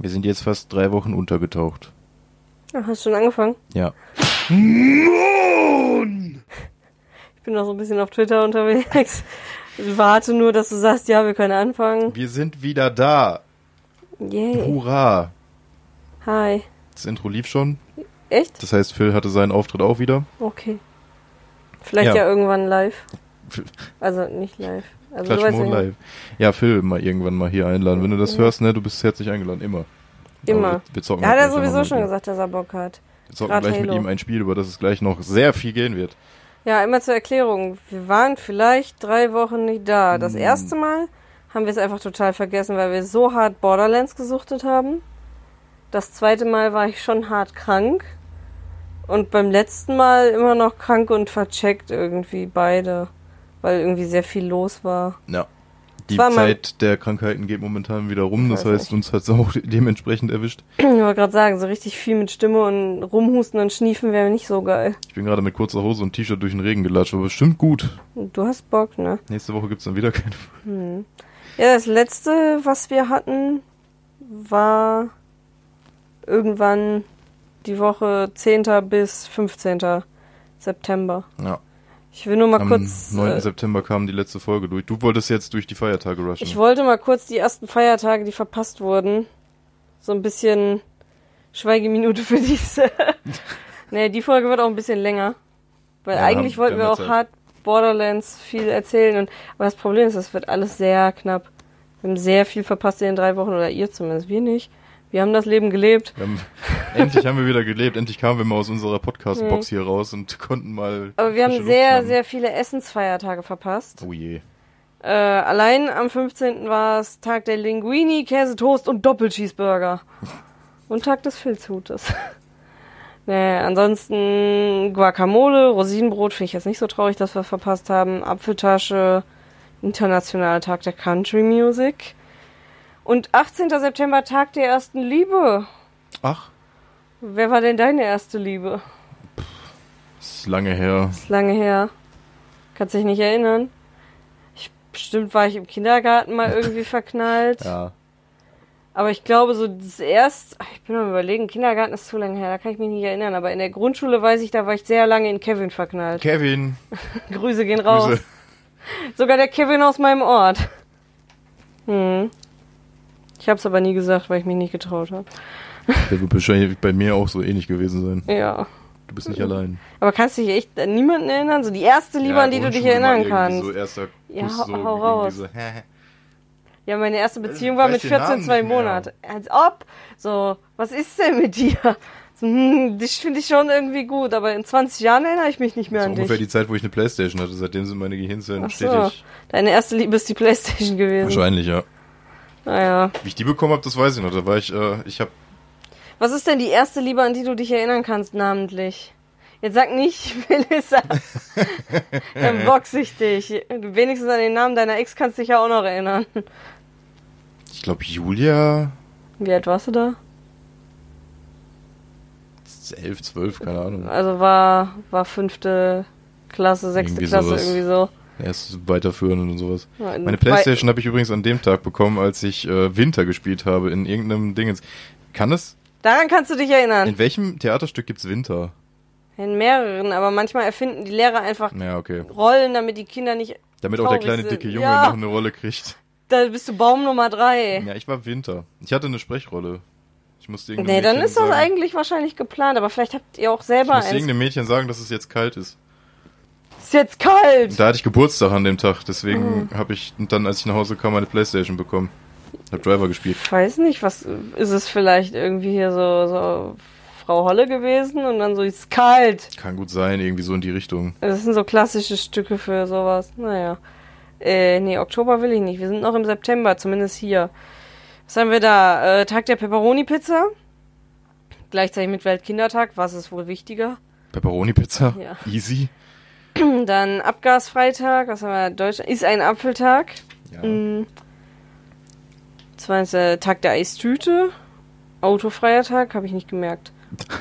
Wir sind jetzt fast drei Wochen untergetaucht. Ach, hast du schon angefangen? Ja. Ich bin noch so ein bisschen auf Twitter unterwegs. Ich warte nur, dass du sagst, ja, wir können anfangen. Wir sind wieder da. Yay. Hurra. Hi. Das Intro lief schon. Echt? Das heißt, Phil hatte seinen Auftritt auch wieder. Okay. Vielleicht Ja. ja, irgendwann live. Also nicht live. Also Mon ja, live. Ja, Phil mal irgendwann mal hier einladen. Wenn du das hörst, ne, du bist herzlich eingeladen. Immer. Immer. Wir, wir zocken Hat er sowieso mit schon gesagt, dass er Bock hat. Wir zocken Grad gleich mit Halo. ihm ein Spiel, über das es gleich noch sehr viel gehen wird. Ja, immer zur Erklärung. Wir waren vielleicht drei Wochen nicht da. Das Hm. erste Mal haben wir es einfach total vergessen, weil wir so hart Borderlands gesuchtet haben. Das zweite Mal war ich schon hart krank. Und beim letzten Mal immer noch krank und vercheckt irgendwie beide. Weil irgendwie sehr viel los war. Ja. Die war Zeit der Krankheiten geht momentan wieder rum. Das heißt, uns hat es auch dementsprechend erwischt. Ich wollte gerade sagen, so richtig viel mit Stimme und rumhusten und schniefen wäre nicht so geil. Ich bin gerade mit kurzer Hose und T-Shirt durch den Regen gelatscht, aber bestimmt gut. Du hast Bock, ne? Nächste Woche gibt's dann wieder keine. Ja, das letzte, was wir hatten, war irgendwann die Woche 10. bis 15. September. Ja. Ich will nur mal Am kurz. 9. Äh, September kam die letzte Folge durch. Du wolltest jetzt durch die Feiertage rushen. ich wollte mal kurz die ersten Feiertage, die verpasst wurden, so ein bisschen Schweigeminute für diese. nee, die Folge wird auch ein bisschen länger. Weil Ja, eigentlich wollten wir auch Zeit. hart Borderlands viel erzählen. Und, aber das Problem ist, das wird alles sehr knapp. Wir haben sehr viel verpasst in den drei Wochen, oder ihr zumindest, wir nicht. Wir haben das Leben gelebt. Haben, endlich haben wir wieder gelebt. Endlich kamen wir mal aus unserer Podcast-Box hier raus und konnten mal. Aber wir haben sehr, sehr viele Essensfeiertage verpasst. Oh je. Äh, allein am 15. war es Tag der Linguini, Käsetoast und Doppelcheeseburger. Und Tag des Filzhutes. nee, ansonsten Guacamole, Rosinenbrot finde ich jetzt nicht so traurig, dass wir verpasst haben. Apfeltasche, Internationaler Tag der Country Music. Und 18. September Tag der ersten Liebe. Ach, Wer war denn deine erste Liebe? ist lange her. ist lange her. Kannst dich nicht erinnern? Ich, bestimmt war ich im Kindergarten mal irgendwie verknallt. Ja. Aber ich glaube, so das erst, ach, ich bin am überlegen, Kindergarten ist zu lange her, da kann ich mich nicht erinnern. Aber in der Grundschule weiß ich, da war ich sehr lange in Kevin verknallt. Kevin. Grüße gehen raus. Grüße. Sogar der Kevin aus meinem Ort. Hm. Ich hab's aber nie gesagt, weil ich mich nicht getraut habe. Der wird wahrscheinlich bei mir auch so ähnlich gewesen sein. Ja. Du bist nicht allein. Aber kannst du dich echt an niemanden erinnern? So die erste Liebe, Ja, an die du dich erinnern kannst. So erster Ja, Kuss, hau- so hau raus. So? Ja, meine erste Beziehung war mit den 14, Namen zwei nicht mehr. Monate. Als ob. So, was ist denn mit dir? So, hm, dich finde ich schon irgendwie gut, aber in 20 Jahren erinnere ich mich nicht mehr Das war an ungefähr dich. die Zeit, wo ich eine Playstation hatte. Seitdem sind meine Gehirnzellen Ach so. stetig. Deine erste Liebe ist die Playstation gewesen. Wahrscheinlich, ja. Naja. Wie ich die bekommen habe, das weiß ich noch. Da war ich, äh, ich habe Was ist denn die erste Liebe, an die du dich erinnern kannst, namentlich? Jetzt sag nicht, Melissa. Dann boxe ich dich. Wenigstens an den Namen deiner Ex kannst du dich ja auch noch erinnern. ich glaube, Julia Wie alt warst du da? 11, 12, keine Ahnung. Also war, war fünfte Klasse, sechste Irgendwie Klasse, sowas. irgendwie so. Erst weiterführen und sowas. Ja, in Meine Playstation habe ich übrigens an dem Tag bekommen, als ich äh, Winter gespielt habe in irgendeinem Dingens. Kann es? Daran kannst du dich erinnern. In welchem Theaterstück gibt's Winter? In mehreren, aber manchmal erfinden die Lehrer einfach Ja, okay. Rollen, damit die Kinder nicht. Damit auch der kleine sind. dicke Junge Ja. noch eine Rolle kriegt. Da bist du Baum Nummer drei. Ja, ich war Winter. Ich hatte eine Sprechrolle. Ich musste irgendeinem Nee, dann Mädchen ist das sagen, eigentlich wahrscheinlich geplant, aber vielleicht habt ihr auch Ich selber musste eins. irgendeinem Mädchen sagen, dass es jetzt kalt ist. Ist jetzt kalt! Da hatte ich Geburtstag an dem Tag, deswegen Mhm. habe ich dann, als ich nach Hause kam, meine Playstation bekommen. Hab Driver gespielt. Ich weiß nicht, was ist es vielleicht irgendwie hier so, so Frau Holle gewesen und dann so ist kalt. Kann gut sein, irgendwie so in die Richtung. Das sind so klassische Stücke für sowas. Naja. Äh, nee, Oktober will ich nicht. Wir sind noch im September, zumindest hier. Was haben wir da? Äh, Tag der Pepperoni-Pizza. Gleichzeitig mit Weltkindertag. Was ist wohl wichtiger? Pepperoni-Pizza? Ja. Easy. Dann Abgasfreitag. Was haben wir? Deutschland ist ein Apfeltag. Ja. Mhm. Zweitens äh, Tag der Eistüte. Autofreier Tag, habe ich nicht gemerkt.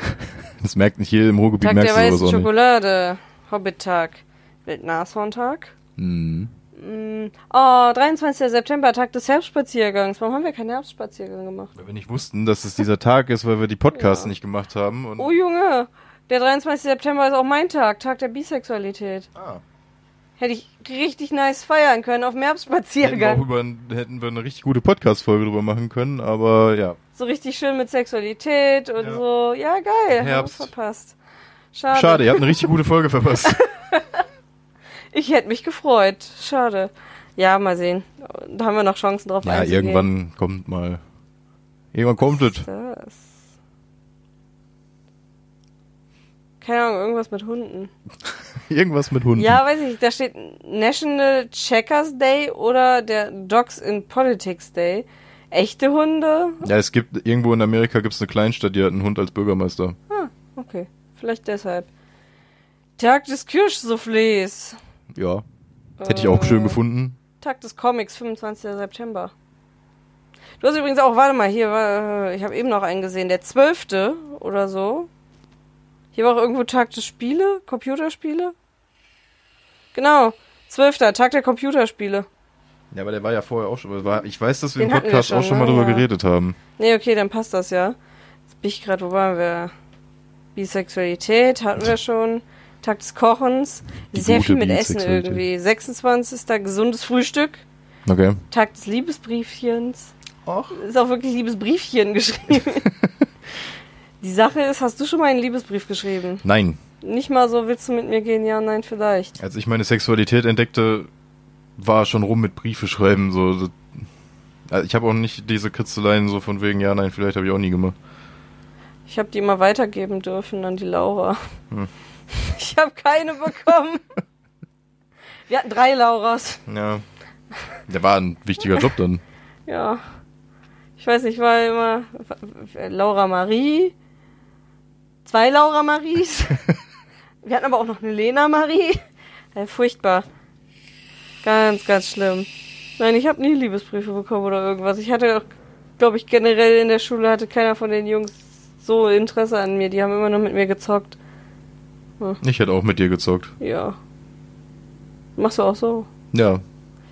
Das merkt nicht hier im Ruhrgebiet, Tag der merkst weißen. Schokolade. Hobbit-Tag. Weltnashorn-Tag. Mhm. Mm, Oh, 23. September, Tag des Herbstspaziergangs. Warum haben wir keinen Herbstspaziergang gemacht? Weil wir nicht wussten, dass es dieser Tag ist, weil wir die Podcasts Ja. nicht gemacht haben. Und Oh Junge, der 23. September ist auch mein Tag, Tag der Bisexualität. ah, Hätte ich richtig nice feiern können auf dem hätten, wir über, hätten wir eine richtig gute Podcast-Folge drüber machen können, aber ja. So richtig schön mit Sexualität und Ja. so. Ja, geil. Herbst. Verpasst. Schade. Schade, ihr habt eine richtig gute Folge verpasst. Ich hätte mich gefreut. Schade. Ja, mal sehen. Da haben wir noch Chancen drauf ja, irgendwann kommt mal. Irgendwann kommt es. Das. Keine Ahnung, irgendwas mit Hunden. Irgendwas mit Hunden. Ja, weiß ich nicht. Da steht National Checkers Day oder der Dogs in Politics Day. Echte Hunde? Ja, es gibt irgendwo in Amerika gibt's eine Kleinstadt, die hat einen Hund als Bürgermeister. Ah, okay. Vielleicht deshalb. Tag des Kirschsoufflés. Ja. Hätte ich auch Äh, schön gefunden. Tag des Comics, 25. September. Du hast übrigens auch, warte mal, hier war, ich habe eben noch einen gesehen, der 12. oder so. Hier war auch irgendwo Tag des Spiele, Computerspiele. Genau, 12. Tag der Computerspiele. Ja, aber der war ja vorher auch schon. Ich weiß, dass wir Den im hatten wir Podcast schon, auch schon mal ne? drüber Ja. geredet haben. Nee, okay, dann passt das ja. Jetzt bin ich gerade, wo waren wir? Bisexualität hatten wir schon. Tag des Kochens. Die Sehr viel mit Essen irgendwie. 26. gesundes Frühstück. Okay. Tag des Liebesbriefchens. Ach. Ist auch wirklich Liebesbriefchen geschrieben. Die Sache ist, hast du schon mal einen Liebesbrief geschrieben? Nein. Nicht mal so, willst du mit mir gehen? Ja, nein, vielleicht. Als ich meine Sexualität entdeckte, war schon rum mit Briefe schreiben. So. so- Also ich habe auch nicht diese Kritzeleien so von wegen, ja, nein, vielleicht habe ich auch nie gemacht. Ich habe die immer weitergeben dürfen an die Laura. Hm. Ich habe keine bekommen. Wir hatten drei Lauras. Ja. Der war ein wichtiger Job dann. Ja. Ich weiß nicht, war immer Laura Marie. Zwei Laura Maries. Wir hatten aber auch noch eine Lena Marie. Ja, furchtbar. Ganz, ganz schlimm. Nein, ich habe nie Liebesbriefe bekommen oder irgendwas. Ich hatte, glaube ich, generell in der Schule hatte keiner von den Jungs so Interesse an mir. Die haben immer nur mit mir gezockt. Ich hätte auch mit dir gezockt. Ja. Machst du auch so? Ja.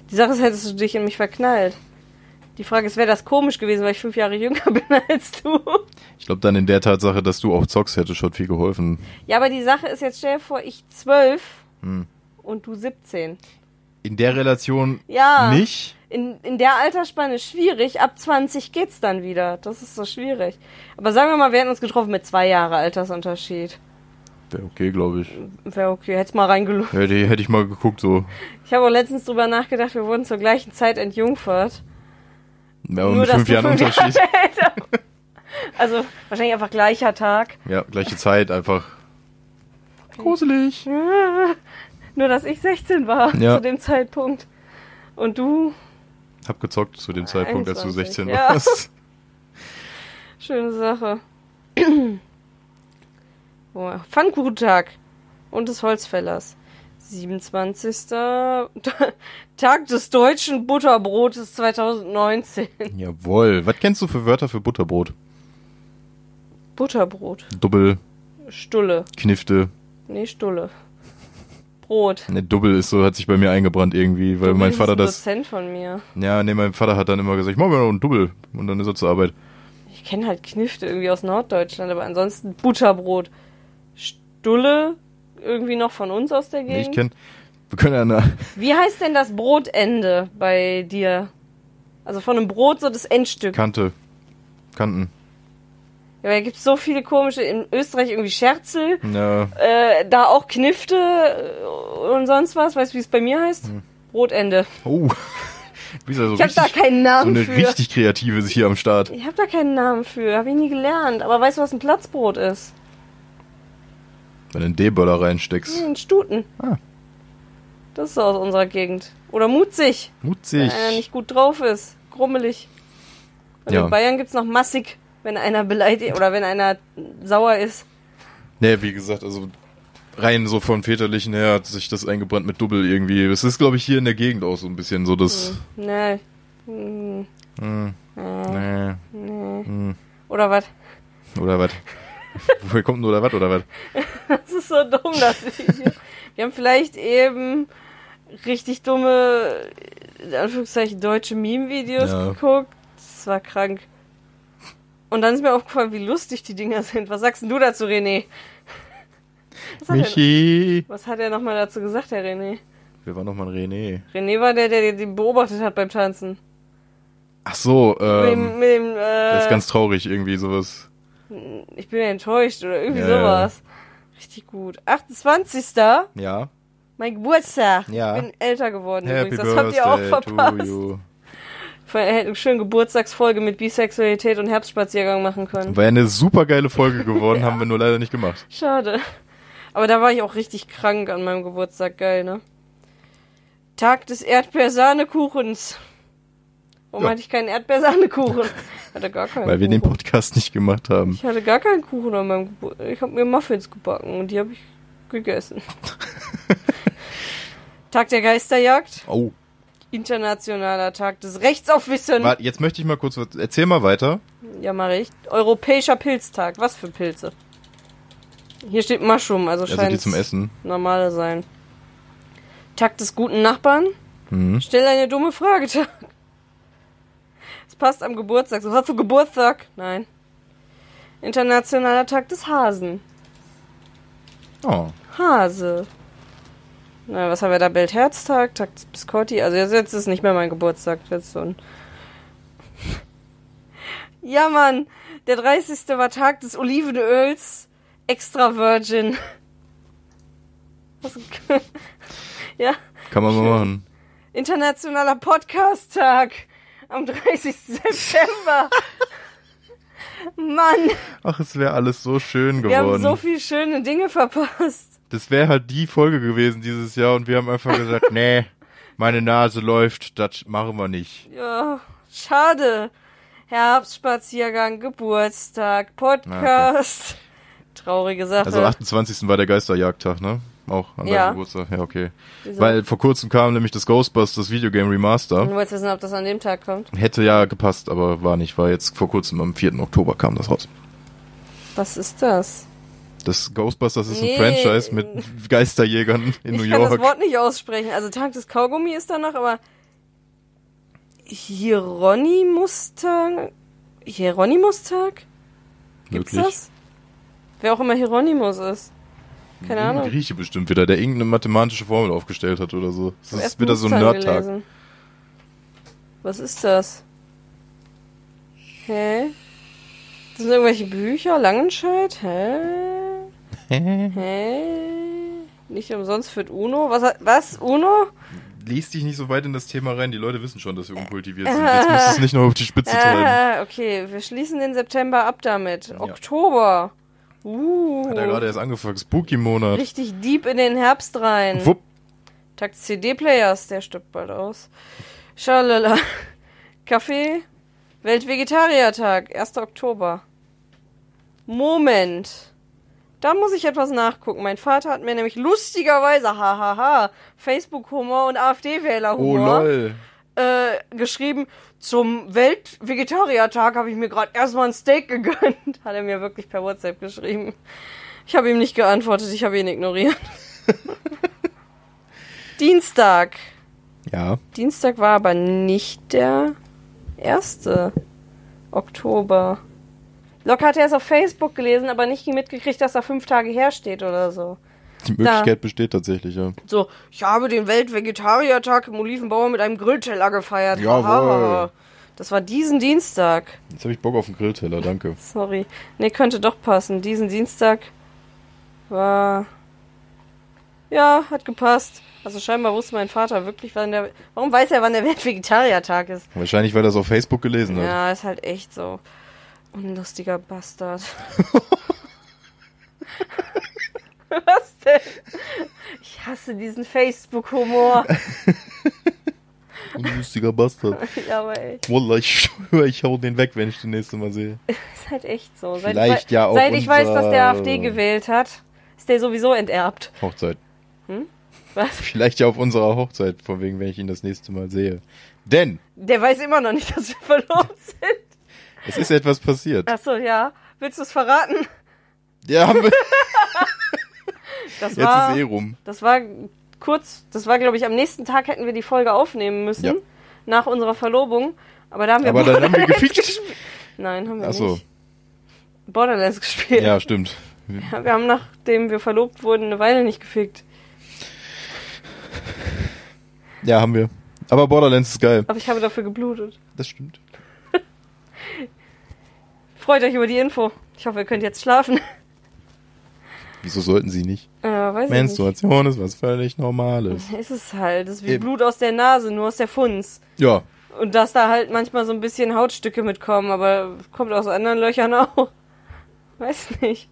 Die Sache ist, hättest du dich in mich verknallt. Die Frage ist, wäre das komisch gewesen, weil ich fünf Jahre jünger bin als du? Ich glaube dann in der Tatsache, dass du auch zockst, hätte schon viel geholfen. Ja, aber die Sache ist jetzt, stell dir vor, ich zwölf Hm. und du 17. In der Relation Ja. nicht. In, in der Altersspanne schwierig, ab 20 geht's dann wieder. Das ist so schwierig. Aber sagen wir mal, wir hätten uns getroffen mit zwei Jahre Altersunterschied. Wäre okay, glaube ich. Wäre okay, hätt's mal reingelutscht. Hätte, hätte ich mal geguckt, so. Ich habe auch letztens drüber nachgedacht, wir wurden zur gleichen Zeit entjungfert. Ja, aber Nur, mit fünf Jahren fünf Unterschied. Jahre. Also wahrscheinlich einfach gleicher Tag. Ja, gleiche Zeit einfach. Gruselig. Nur, dass ich 16 war Ja. zu dem Zeitpunkt. Und du, Hab gezockt zu dem Zeitpunkt, als du 21, 16 ja. warst. schöne Sache. Pfannkuchentag und des Holzfällers. 27. Tag des deutschen Butterbrotes 2019. Jawohl. Was kennst du für Wörter für Butterbrot? Butterbrot. Dubbel, Stulle. Knifte. Nee, Stulle. Brot. Ne, Dubbel ist so, hat sich bei mir eingebrannt irgendwie, weil Du mein Vater ein das. Dozent von mir. Ja, nee, mein Vater hat dann immer gesagt, ich mach mir noch einen Dubbel. Und dann ist er zur Arbeit. Ich kenne halt Knifte irgendwie aus Norddeutschland, aber ansonsten Butterbrot. Stulle irgendwie noch von uns aus der Nee, Gegend. ich kenn. Wir können ja eine. Wie heißt denn das Brotende bei dir? Also von einem Brot so das Endstück. Kante. Kanten. Ja, weil da gibt's so viele komische, in Österreich irgendwie Scherzel, Ja. äh, da auch Knifte äh, und sonst was. Weißt du, wie es bei mir heißt? Hm. Brotende. Oh. Er so Ich habe da keinen so Namen eine für. richtig kreative ist hier am Start. Ich habe da keinen Namen für, habe ich nie gelernt. Aber weißt du, was ein Platzbrot ist? Wenn du einen D-Böller reinsteckst. Ein Stuten. Ah. Das ist aus unserer Gegend. Oder mutzig, Mutzig. wenn einer nicht gut drauf ist. Grummelig. Und Ja. in Bayern gibt's noch massig, wenn einer beleidigt oder wenn einer sauer ist. Nee, wie gesagt, also rein so von väterlichen her hat sich das eingebrannt mit Double irgendwie. Es ist, glaube ich, hier in der Gegend auch so ein bisschen so das. Nee. Hm, Hm, nee, nee. hm, Oder was? oder was? Woher kommt denn oder was oder was? Das ist so dumm, dass wir hier. Wir haben vielleicht eben richtig dumme, in Anführungszeichen, deutsche Meme-Videos Ja. geguckt. Das war krank. Und dann ist mir aufgefallen, wie lustig die Dinger sind. Was sagst denn du dazu, René? Was hat, er, Michi! was hat er nochmal dazu gesagt, Herr René? Wer war nochmal René? René war der, der die beobachtet hat beim Tanzen. Ach so, mit dem, ähm, mit dem das ist äh, ganz traurig, irgendwie sowas. Ich bin enttäuscht oder irgendwie Ja, ja. sowas. Richtig gut. 28. Ja. Mein Geburtstag. Ja. Ich bin älter geworden Happy übrigens. Das habt ihr auch verpasst. Wir hätten eine schöne Geburtstagsfolge mit Bisexualität und Herbstspaziergang machen können. War ja eine super geile Folge geworden, haben wir nur leider nicht gemacht. Schade. Aber da war ich auch richtig krank an meinem Geburtstag. Geil, ne? Tag des Erdbeersahnekuchens. Warum Ja. hatte ich keinen Erdbeersahnekuchen? hatte gar keinen Weil wir den Kuchen. Podcast nicht gemacht haben. Ich hatte gar keinen Kuchen an meinem Geburtstag. Ich habe mir Muffins gebacken und die habe ich gegessen. Tag der Geisterjagd. Oh. Internationaler Tag des Rechtsaufwissen. Warte, jetzt möchte ich mal kurz was. Erzähl mal weiter. Ja, mach ich. Europäischer Pilztag. Was für Pilze? Hier steht Mushroom, also Also scheint die zum Essen. normale sein. Tag des guten Nachbarn. Mhm. Stell eine dumme Frage, Tag. Es passt am Geburtstag. So, hast du Geburtstag? Nein. Internationaler Tag des Hasen. Oh. Hase. Na, was haben wir da? Weltherztag, Tag des Biscotti. Also jetzt, jetzt ist nicht mehr mein Geburtstag. Jetzt so ein. ja, Mann. Der 30. war Tag des Olivenöls. Extra Virgin. Ja. Kann man mal machen. Internationaler Podcast-Tag. Am 30. September. Mann, Ach, es wäre alles so schön wir haben geworden. so viele schöne Dinge verpasst. das wäre halt die Folge gewesen dieses Jahr und wir haben einfach gesagt, nee, meine Nase läuft, das machen wir nicht. Ja, schade. Herbstspaziergang, Geburtstag, Podcast. Traurige Sache. Also 28. war der Geisterjagdtag, ne? Auch an Ja. deinem Geburtstag. Ja, okay. Wieso? Weil vor kurzem kam nämlich das Ghostbusters Videogame Remaster. Du wolltest wissen, ob das an dem Tag kommt. Hätte ja gepasst, aber war nicht. War jetzt vor kurzem am 4. Oktober kam das raus. Was ist das? Das Ghostbusters ist Nee. ein Franchise mit Geisterjägern in ich New kann das York. Wort nicht aussprechen. Also Tag des Kaugummi ist da noch, aber Hieronymus-Tag? Hieronymus-Tag? Gibt's Möglich. das? Wer auch immer Hieronymus ist. Keine Ein Ahnung. Grieche bestimmt wieder, der irgendeine mathematische Formel aufgestellt hat oder so. Das ist wieder so ein Nerd-Tag. gelesen. Was ist das? Hä? Das sind irgendwelche Bücher? Langenscheid? Hä? Hä? Nicht umsonst führt Uno? Was? Was? Uno? Lies dich nicht so weit in das Thema rein, die Leute wissen schon, dass wir unkultiviert sind. Jetzt musst du es nicht noch auf die Spitze treiben. Okay. Wir schließen den September ab damit. Oktober. Uh. Hat er gerade erst angefangen. Spooky-Monat. Richtig deep in den Herbst rein. Wupp. Tag des CD-Players, der stirbt bald aus. Schalala. Kaffee. Weltvegetariertag, 1. Oktober. Moment. Da muss ich etwas nachgucken. Mein Vater hat mir nämlich lustigerweise, hahaha, Facebook-Humor und Oh AfD-Wähler-Humor lol. Äh, geschrieben, zum Weltvegetariertag habe ich mir gerade erstmal ein Steak gegönnt. Hat er mir wirklich per WhatsApp geschrieben. Ich habe ihm nicht geantwortet, ich habe ihn ignoriert. Dienstag. Ja. Dienstag war aber nicht der 1. Oktober. Locke hat erst auf Facebook gelesen, aber nicht mitgekriegt, dass er fünf Tage her steht oder so. Die Möglichkeit besteht tatsächlich, ja. So, ich habe den Weltvegetariertag im Olivenbauer mit einem Grillteller gefeiert. Jawohl. Das war diesen Dienstag. Jetzt habe ich Bock auf einen Grillteller, danke. Sorry. Nee, könnte doch passen. Diesen Dienstag war. Ja, hat gepasst. Also scheinbar wusste mein Vater wirklich, wann der. Warum weiß er, wann der Weltvegetariertag ist? Wahrscheinlich, weil er es auf Facebook gelesen hat. Ja, ist halt echt so. Unlustiger Bastard. Was denn? Ich hasse diesen Facebook-Humor. Unlustiger Bastard. ja, aber ey, Wallah, ich schwöre, ich hau den weg, wenn ich den nächste Mal sehe. ist halt echt so. Seit Vielleicht ja auch Seit ich weiß, dass der AfD gewählt hat, ist der sowieso enterbt. Hochzeit. Was? Vielleicht ja auf unserer Hochzeit, von wegen, wenn ich ihn das nächste Mal sehe. Denn Der weiß immer noch nicht, dass wir verlobt sind. es ist etwas passiert. Achso, ja. Willst du es verraten? Ja, haben wir. Das Jetzt war, ist eh rum. das war kurz, das war glaube ich am nächsten Tag hätten wir die Folge aufnehmen müssen, Ja. nach unserer Verlobung. Aber da haben wir Aber dann haben wir gefickt. Nein, haben wir Ach so. nicht. Borderlands gespielt. Ja, stimmt. Ja, Wir haben, nachdem wir verlobt wurden, eine Weile nicht gefickt. Ja, haben wir. Aber Borderlands ist geil. Aber ich habe dafür geblutet. Das stimmt. Freut euch über die Info. Ich hoffe, ihr könnt jetzt schlafen. Wieso sollten sie nicht? Äh, weiß ich Menstruation ist was völlig Normales. Ist es halt. Das ist wie Eben. Blut aus der Nase, nur aus der Funz. Ja, Und dass da halt manchmal so ein bisschen Hautstücke mitkommen, aber kommt aus anderen Löchern auch. Weiß nicht.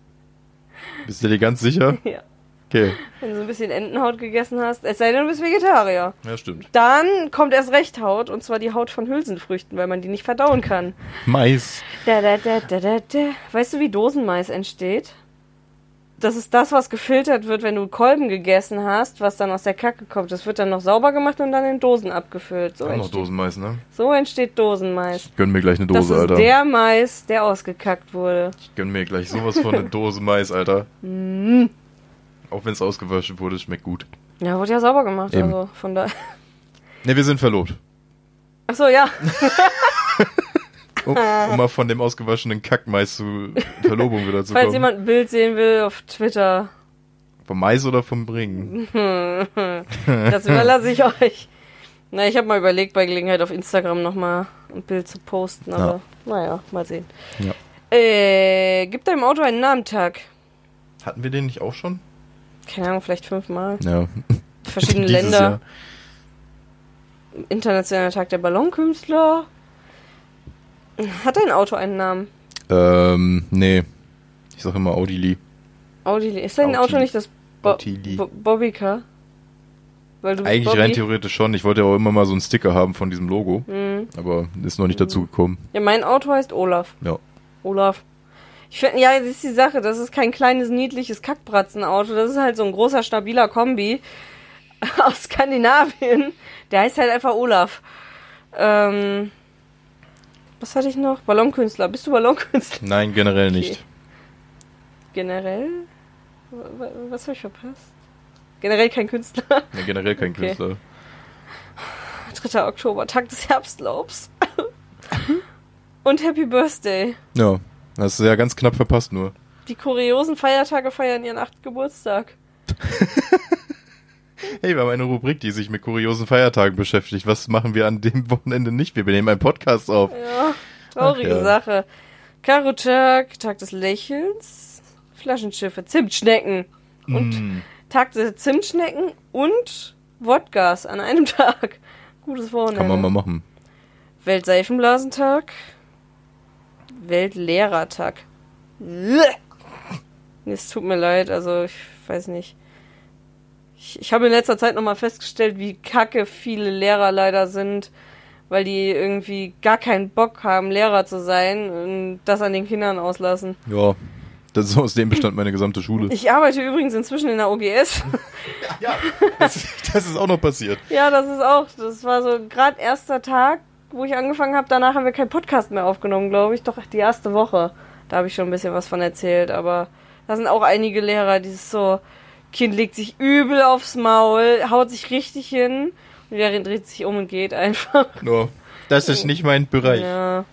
bist du dir ganz sicher? Ja. Okay. Wenn du so ein bisschen Entenhaut gegessen hast, es sei denn, du bist Vegetarier. Ja, stimmt. Dann kommt erst recht Haut, und zwar die Haut von Hülsenfrüchten, weil man die nicht verdauen kann. Mais. Da, da, da, da, da, da. Weißt du, wie Dosenmais entsteht? Das ist das, was gefiltert wird, wenn du Kolben gegessen hast, was dann aus der Kacke kommt. Das wird dann noch sauber gemacht und dann in Dosen abgefüllt. So, Auch noch Dosenmais, ne? so entsteht Dosenmais. Gönn mir gleich eine Das Dose, ist Alter. der Mais, der ausgekackt wurde. Ich gönn mir gleich sowas von eine Dose Mais, Alter. Mm. Auch wenn es ausgewaschen wurde, schmeckt gut. Ja, wurde ja sauber gemacht, Eben. also von da. Ne, wir sind verlobt. Ach so, ja. Um, um mal von dem ausgewaschenen Kackmais zu Verlobung wieder zu Falls kommen. jemand ein Bild sehen will auf Twitter, Vom Mais oder vom Bringen? das überlasse ich euch. Na, ich habe mal überlegt, bei Gelegenheit auf Instagram nochmal ein Bild zu posten, aber naja, mal sehen. Ja. Äh, gib deinem Auto einen Namentag. Hatten wir den nicht auch schon? Keine Ahnung, vielleicht fünfmal. Ja. Verschiedene Länder. Jahr. Internationaler Tag der Ballonkünstler. Hat dein Auto einen Namen? Ähm, nee. Ich sag immer Audili. Audi. Ist dein Audi. Auto nicht das Bo Audili. Bo Bobbycar? Weil du bist Eigentlich Bobby. rein theoretisch schon. Ich wollte ja auch immer mal so einen Sticker haben von diesem Logo. Mhm. Aber ist noch nicht dazu gekommen. Ja, mein Auto heißt Olaf. Ja. Olaf. Ich finde, ja, das ist die Sache. Das ist kein kleines, niedliches Kackbratzenauto. Das ist halt so ein großer, stabiler Kombi aus Skandinavien. Der heißt halt einfach Olaf. Ähm, was hatte ich noch? Ballonkünstler. Bist du Ballonkünstler? Nein, generell Okay. nicht. Generell? Was habe ich verpasst? Generell kein Künstler. Nee, generell kein Okay. Künstler. 3. Oktober, Tag des Herbstlaubs. Und Happy Birthday. Ja. Das ist ja ganz knapp verpasst nur. Die kuriosen Feiertage feiern ihren 8. Geburtstag. Hey, wir haben eine Rubrik, die sich mit kuriosen Feiertagen beschäftigt. Was machen wir an dem Wochenende nicht? Wir nehmen einen Podcast auf. Ja, traurige ja. Sache. Karo-Tag, Tag des Lächelns, Flaschenschiffe, Zimtschnecken und Mm. Tag der Zimtschnecken und Wodkas an einem Tag. Gutes Wochenende. Kann man mal machen. Weltseifenblasentag, Weltlehrertag. Es tut mir leid, also ich weiß nicht. Ich, ich habe in letzter Zeit nochmal festgestellt, wie kacke viele Lehrer leider sind, weil die irgendwie gar keinen Bock haben, Lehrer zu sein und das an den Kindern auslassen. Ja. Das ist aus dem bestand meine gesamte Schule. Ich arbeite übrigens inzwischen in der OGS. Ja, das, das ist auch noch passiert. ja, das ist auch, das war so gerade erster Tag, wo ich angefangen habe. Danach haben wir keinen Podcast mehr aufgenommen, glaube ich. Doch die erste Woche. Da habe ich schon ein bisschen was von erzählt. Aber da sind auch einige Lehrer, die ist so, Kind legt sich übel aufs Maul, haut sich richtig hin und der dreht sich um und geht einfach. Nur, das ist nicht mein Bereich. Ja.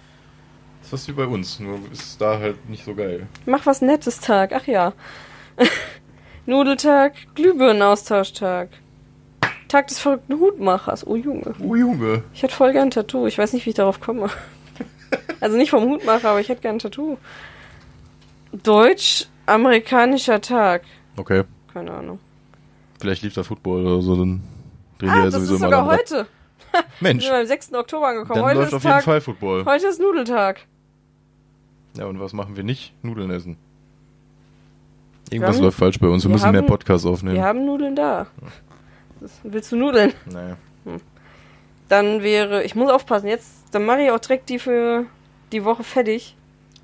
Das ist wie bei uns, nur ist da halt nicht so geil. Mach was Nettes Tag. Ach ja. Nudeltag, Glühbirnenaustauschtag. Tag des verrückten Hutmachers. Oh Junge. Oh Junge. Ich hätte voll gern ein Tattoo. Ich weiß nicht, wie ich darauf komme. Also nicht vom Hutmacher, aber ich hätte gern ein Tattoo. Deutsch-amerikanischer Tag. Okay, Keine Ahnung. vielleicht lief da Football oder so, dann drehen Ah, wir ja das sowieso ist sogar heute. Mensch, Wir sind am 6. Oktober angekommen. dann heute läuft ist auf jeden Tag, Fall Football. Heute ist Nudeltag. Ja, und was machen wir nicht? Nudeln essen. Irgendwas haben- läuft falsch bei uns. Wir, wir müssen mehr haben- Podcasts aufnehmen. Wir haben Nudeln da. Das, willst du Nudeln? Naja. Dann wäre, ich muss aufpassen, jetzt, dann mache ich auch direkt die für die Woche fertig.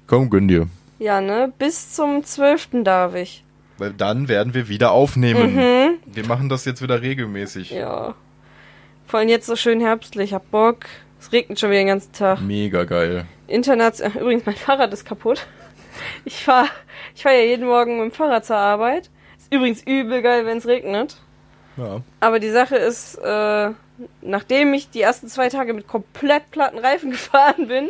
Komm, gönn dir. Ja, ne? Bis zum 12. darf ich. Weil dann werden wir wieder aufnehmen. Mhm. Wir machen das jetzt wieder regelmäßig. Ja. Vor allem jetzt so schön herbstlich. Hab Bock. Es regnet schon wieder den ganzen Tag. Mega geil. International. Übrigens, mein Fahrrad ist kaputt. Ich fahr, ich fahr ja jeden Morgen mit dem Fahrrad zur Arbeit. Ist übrigens übel geil, wenn es regnet. Ja. Aber die Sache ist, äh, nachdem ich die ersten zwei Tage mit komplett platten Reifen gefahren bin,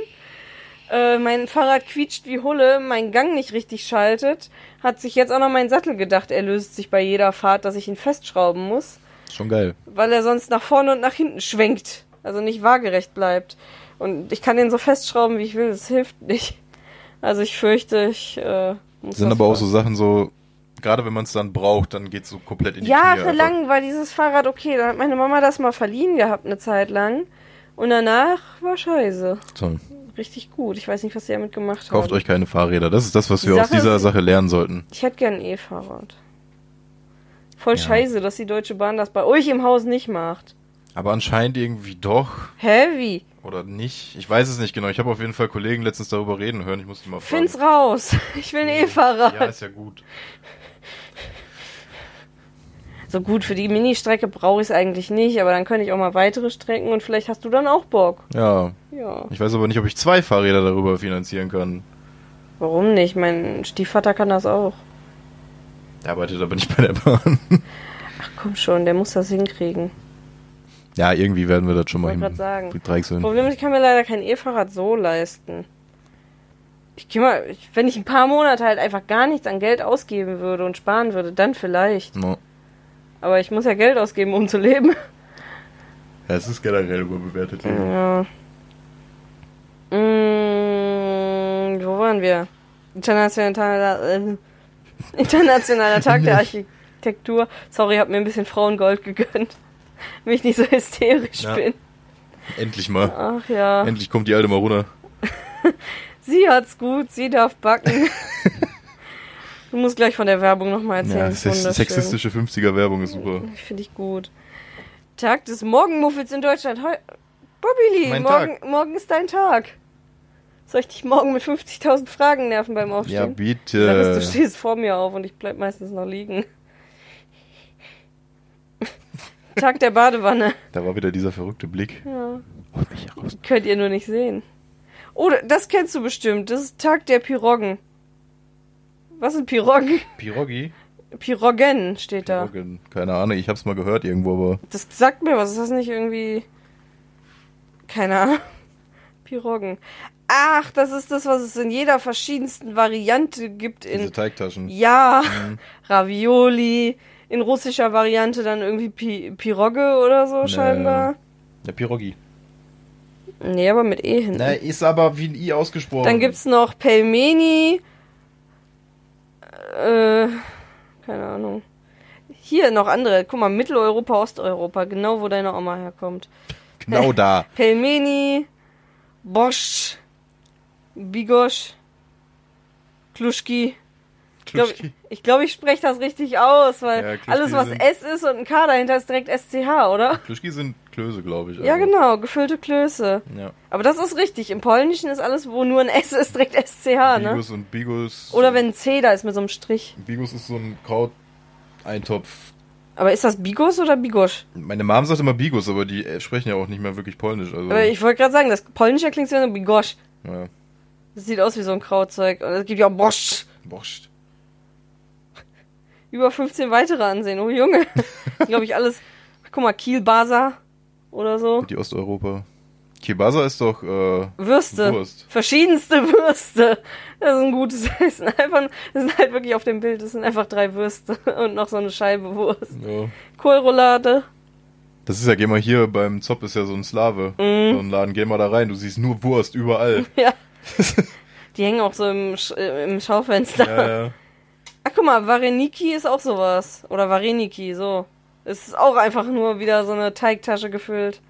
äh, mein Fahrrad quietscht wie Hulle, mein Gang nicht richtig schaltet, hat sich jetzt auch noch mein Sattel gedacht, er löst sich bei jeder Fahrt, dass ich ihn festschrauben muss, Schon geil. weil er sonst nach vorne und nach hinten schwenkt, also nicht waagerecht bleibt. Und ich kann den so festschrauben, wie ich will, das hilft nicht. Also ich fürchte, ich äh, muss Sind aber auch so Sachen so, gerade wenn man es dann braucht, dann geht's so komplett in die Knie. einfach. Jahrelang war dieses Fahrrad okay. Da hat meine Mama das mal verliehen gehabt, eine Zeit lang. Und danach war scheiße. Toll. Richtig gut. Ich weiß nicht, was sie damit gemacht Kauft haben. euch keine Fahrräder. Das ist das, was Die wir aus Sache dieser ist- Sache lernen sollten. Ich hätte gern ein E-Fahrrad. Voll Ja. scheiße, dass die Deutsche Bahn das bei euch im Haus nicht macht. Aber anscheinend irgendwie doch. Heavy. Oder nicht? Ich weiß es nicht genau. Ich habe auf jeden Fall Kollegen letztens darüber reden hören. Ich muss die mal fragen. Find's raus. Ich will ein E-Fahrrad. Ja, ist ja gut. So gut, für die Ministrecke brauche ich es eigentlich nicht, aber dann könnte ich auch mal weitere Strecken und vielleicht hast du dann auch Bock. Ja. Ja. Ich weiß aber nicht, ob ich zwei Fahrräder darüber finanzieren kann. Warum nicht? Mein Stiefvater kann das auch. Der arbeitet aber nicht bei der Bahn. Ach komm schon, der muss das hinkriegen. Ja, irgendwie werden wir das schon mal grad sagen. Problem ist, ich kann mir leider kein E-Fahrrad so leisten. Ich geh mal, wenn ich ein paar Monate halt einfach gar nichts an Geld ausgeben würde und sparen würde, dann vielleicht. No. Aber ich muss ja Geld ausgeben, um zu leben. Ja, es ist generell überbewertet. Ja. Mm, wo waren wir? Internationaler, äh, Internationaler Tag der Architektur. Sorry, hab mir ein bisschen Frauengold gegönnt. Wenn ich nicht so hysterisch Ja. bin. Endlich mal. Ach ja. Endlich kommt die alte mal runter. Sie hat's gut, sie darf backen. Du musst gleich von der Werbung nochmal erzählen. Ja, sexistische 50er Werbung ist super. Finde ich gut. Tag des Morgenmuffels in Deutschland. Heu Bobbyli, Mein morgen, morgen ist dein Tag. Soll ich dich morgen mit 50.000 Fragen nerven beim Ja, Aufstehen? Sag es, bitte. du stehst vor mir auf und ich bleib meistens noch liegen. Tag der Badewanne. Da war wieder dieser verrückte Blick. Ja. Mich raus. Könnt ihr nur nicht sehen. Oh, das kennst du bestimmt. Das ist Tag der Piroggen. Was sind Piroggen? Pirogi? Piroggen steht da. Piroggen. Keine Ahnung, ich hab's mal gehört irgendwo, aber Das sagt mir was. Ist das nicht irgendwie. Keine Ahnung. Piroggen. Ach, das ist das, was es in jeder verschiedensten Variante gibt. diese In Teigtaschen. ja, Mhm. Ravioli. In russischer Variante dann irgendwie Pi Pirogge oder so scheinbar. Ja, Pirogi. Nee, aber mit E hinten. Na, ist aber wie ein I ausgesprochen. Dann gibt's noch Pelmeni. Äh, keine Ahnung. Hier noch andere. Guck mal, Mitteleuropa, Osteuropa. Genau, wo deine Oma herkommt. Genau da. Pelmeni, Bosch, Bigosch, Kluschki. Ich glaube, Kluschki. ich, glaub, ich spreche das richtig aus, weil Ja, alles, was S ist und ein K dahinter ist direkt SCH, oder? Kluschki sind Klöße, glaube ich. Ja, also. genau, gefüllte Klöße. Ja. Aber das ist richtig. Im Polnischen ist alles, wo nur ein S ist, direkt SCH, ne? Bigus und Bigus. Oder wenn ein C da ist mit so einem Strich. Bigus ist so ein Kraut-Eintopf. Aber ist das Bigos oder Bigosch? Meine Mom sagt immer Bigus, aber die äh, sprechen ja auch nicht mehr wirklich Polnisch. Also, Aber ich wollte gerade sagen, das Polnische klingt so wie Bigosch. ja. Das sieht aus wie so ein Krautzeug. Und es gibt ja auch Bosch. Borscht. Über 15 weitere ansehen. Oh Junge. glaube ich alles. Guck mal, Kielbasa oder so. Die Osteuropa. Kibasa ist doch äh, Würste. Wurst. Verschiedenste Würste. Das ist ein gutes Essen. Einfach, das sind halt wirklich auf dem Bild, das sind einfach drei Würste und noch so eine Scheibe Wurst. Ja. Kohlroulade. Das ist ja, geh mal hier beim Zop ist ja so ein Slave. Mhm. So ein Laden, geh mal da rein, du siehst nur Wurst überall. Ja. Die hängen auch so im, Sch äh, im Schaufenster. ja, ja. Ach, guck mal, Vareniki ist auch sowas. Oder Vareniki, so. Es ist auch einfach nur wieder so eine Teigtasche gefüllt.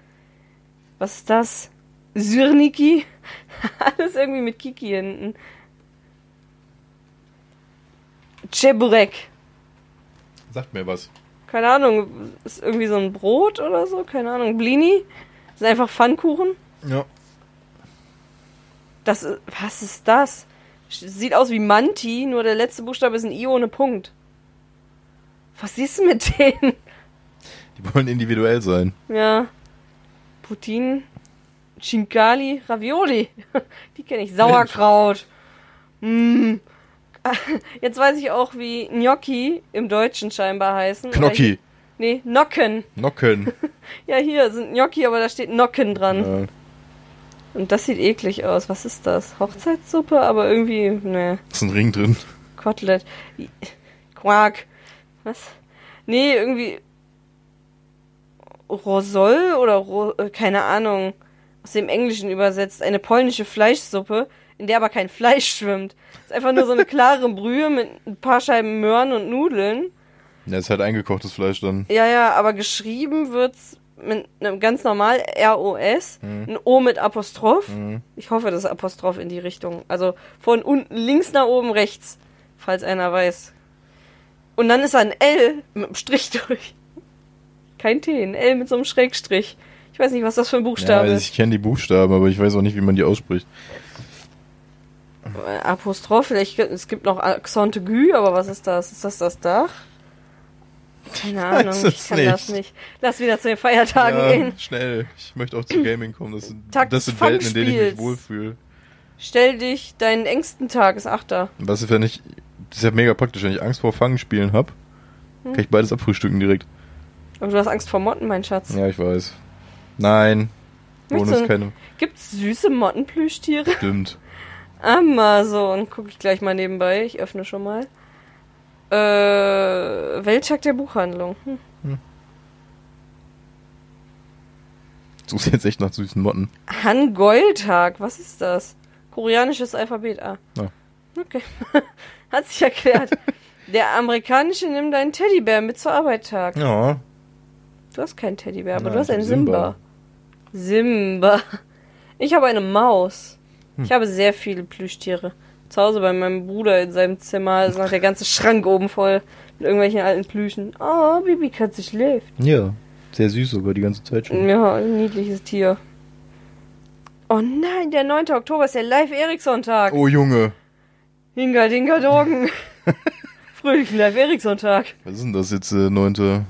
Was ist das? Syrniki? Alles irgendwie mit Kiki hinten. Cheburek. Sagt mir was. Keine Ahnung, ist irgendwie so ein Brot oder so? Keine Ahnung. Blini? Sind einfach Pfannkuchen? Ja. Das ist, was ist das? Sieht aus wie Manti, nur der letzte Buchstabe ist ein I ohne Punkt. Was ist mit denen? Die wollen individuell sein. Ja. Putin, Chinkali, Ravioli. Die kenne ich. Sauerkraut. Mm. Jetzt weiß ich auch, wie Gnocchi im Deutschen scheinbar heißen. Knocki. Nee, Nocken. Nocken. Ja, hier sind Gnocchi, aber da steht Nocken dran. Ja. Und das sieht eklig aus. Was ist das? Hochzeitssuppe, aber irgendwie, ne, Ist ein Ring drin. Kotelett. Quark. Was? Nee, irgendwie Rosol oder Ro äh, keine Ahnung. Aus dem Englischen übersetzt. Eine polnische Fleischsuppe, in der aber kein Fleisch schwimmt. Ist einfach nur so eine klare Brühe mit ein paar Scheiben Möhren und Nudeln. Ja, ist halt eingekochtes Fleisch dann. Ja, ja, aber geschrieben wird's mit einem ganz normal R-O-S, ein O mit Apostroph. Mhm. Ich hoffe, das ist Apostroph in die Richtung. Also von unten links nach oben rechts, falls einer weiß. Und dann ist da ein L mit einem Strich durch. Kein T, ein L mit so einem Schrägstrich. Ich weiß nicht, was das für ein Ja, Buchstabe ist. ich kenne die Buchstaben, aber ich weiß auch nicht, wie man die ausspricht. Äh, Apostroph, vielleicht, es gibt noch Accent aigu, aber was ist das? Ist das das Dach? Keine Ahnung, ich kann nicht. das nicht. Lass wieder zu den Feiertagen ja, gehen. schnell. Ich möchte auch zu Gaming kommen. Das sind, Tag das sind Welten, in denen ich mich wohlfühle. Stell dich deinen engsten Tag, ist Achter. Was ist, wenn ich. Das ist ja mega praktisch, wenn ich Angst vor Fangenspielen hab, Hm. kann ich beides abfrühstücken direkt. Aber du hast Angst vor Motten, mein Schatz. Ja, ich weiß. Nein. Möchtest ist keine. Gibt's süße Mottenplüschtiere? Stimmt. Amazon. Gucke ich gleich mal nebenbei. Ich öffne schon mal. Äh, Welttag der Buchhandlung. Hm. Suchst jetzt echt nach süßen Motten. Hangul-Tag. Was ist das? Koreanisches Alphabet A. Ja. Okay. Hat sich erklärt. Der amerikanische Nimm deinen Teddybär mit zur Arbeit Tag. Ja. Du hast keinen Teddybär, aber Nein, du hast einen Simba. Simba. Ich habe eine Maus. Hm. Ich habe sehr viele Plüschtiere. Zu Hause bei meinem Bruder in seinem Zimmer ist noch der ganze Schrank oben voll mit irgendwelchen alten Plüschen. Oh, Bibi Katze schläft. Ja. Sehr süß sogar die ganze Zeit schon. Ja, ein niedliches Tier. Oh nein, der 9. Oktober ist der Live-Eriksson-Tag. Oh Junge. Hinga, dinga, dogen. Fröhlichen Live-Eriksson-Tag. Was ist denn das jetzt, äh, neunte?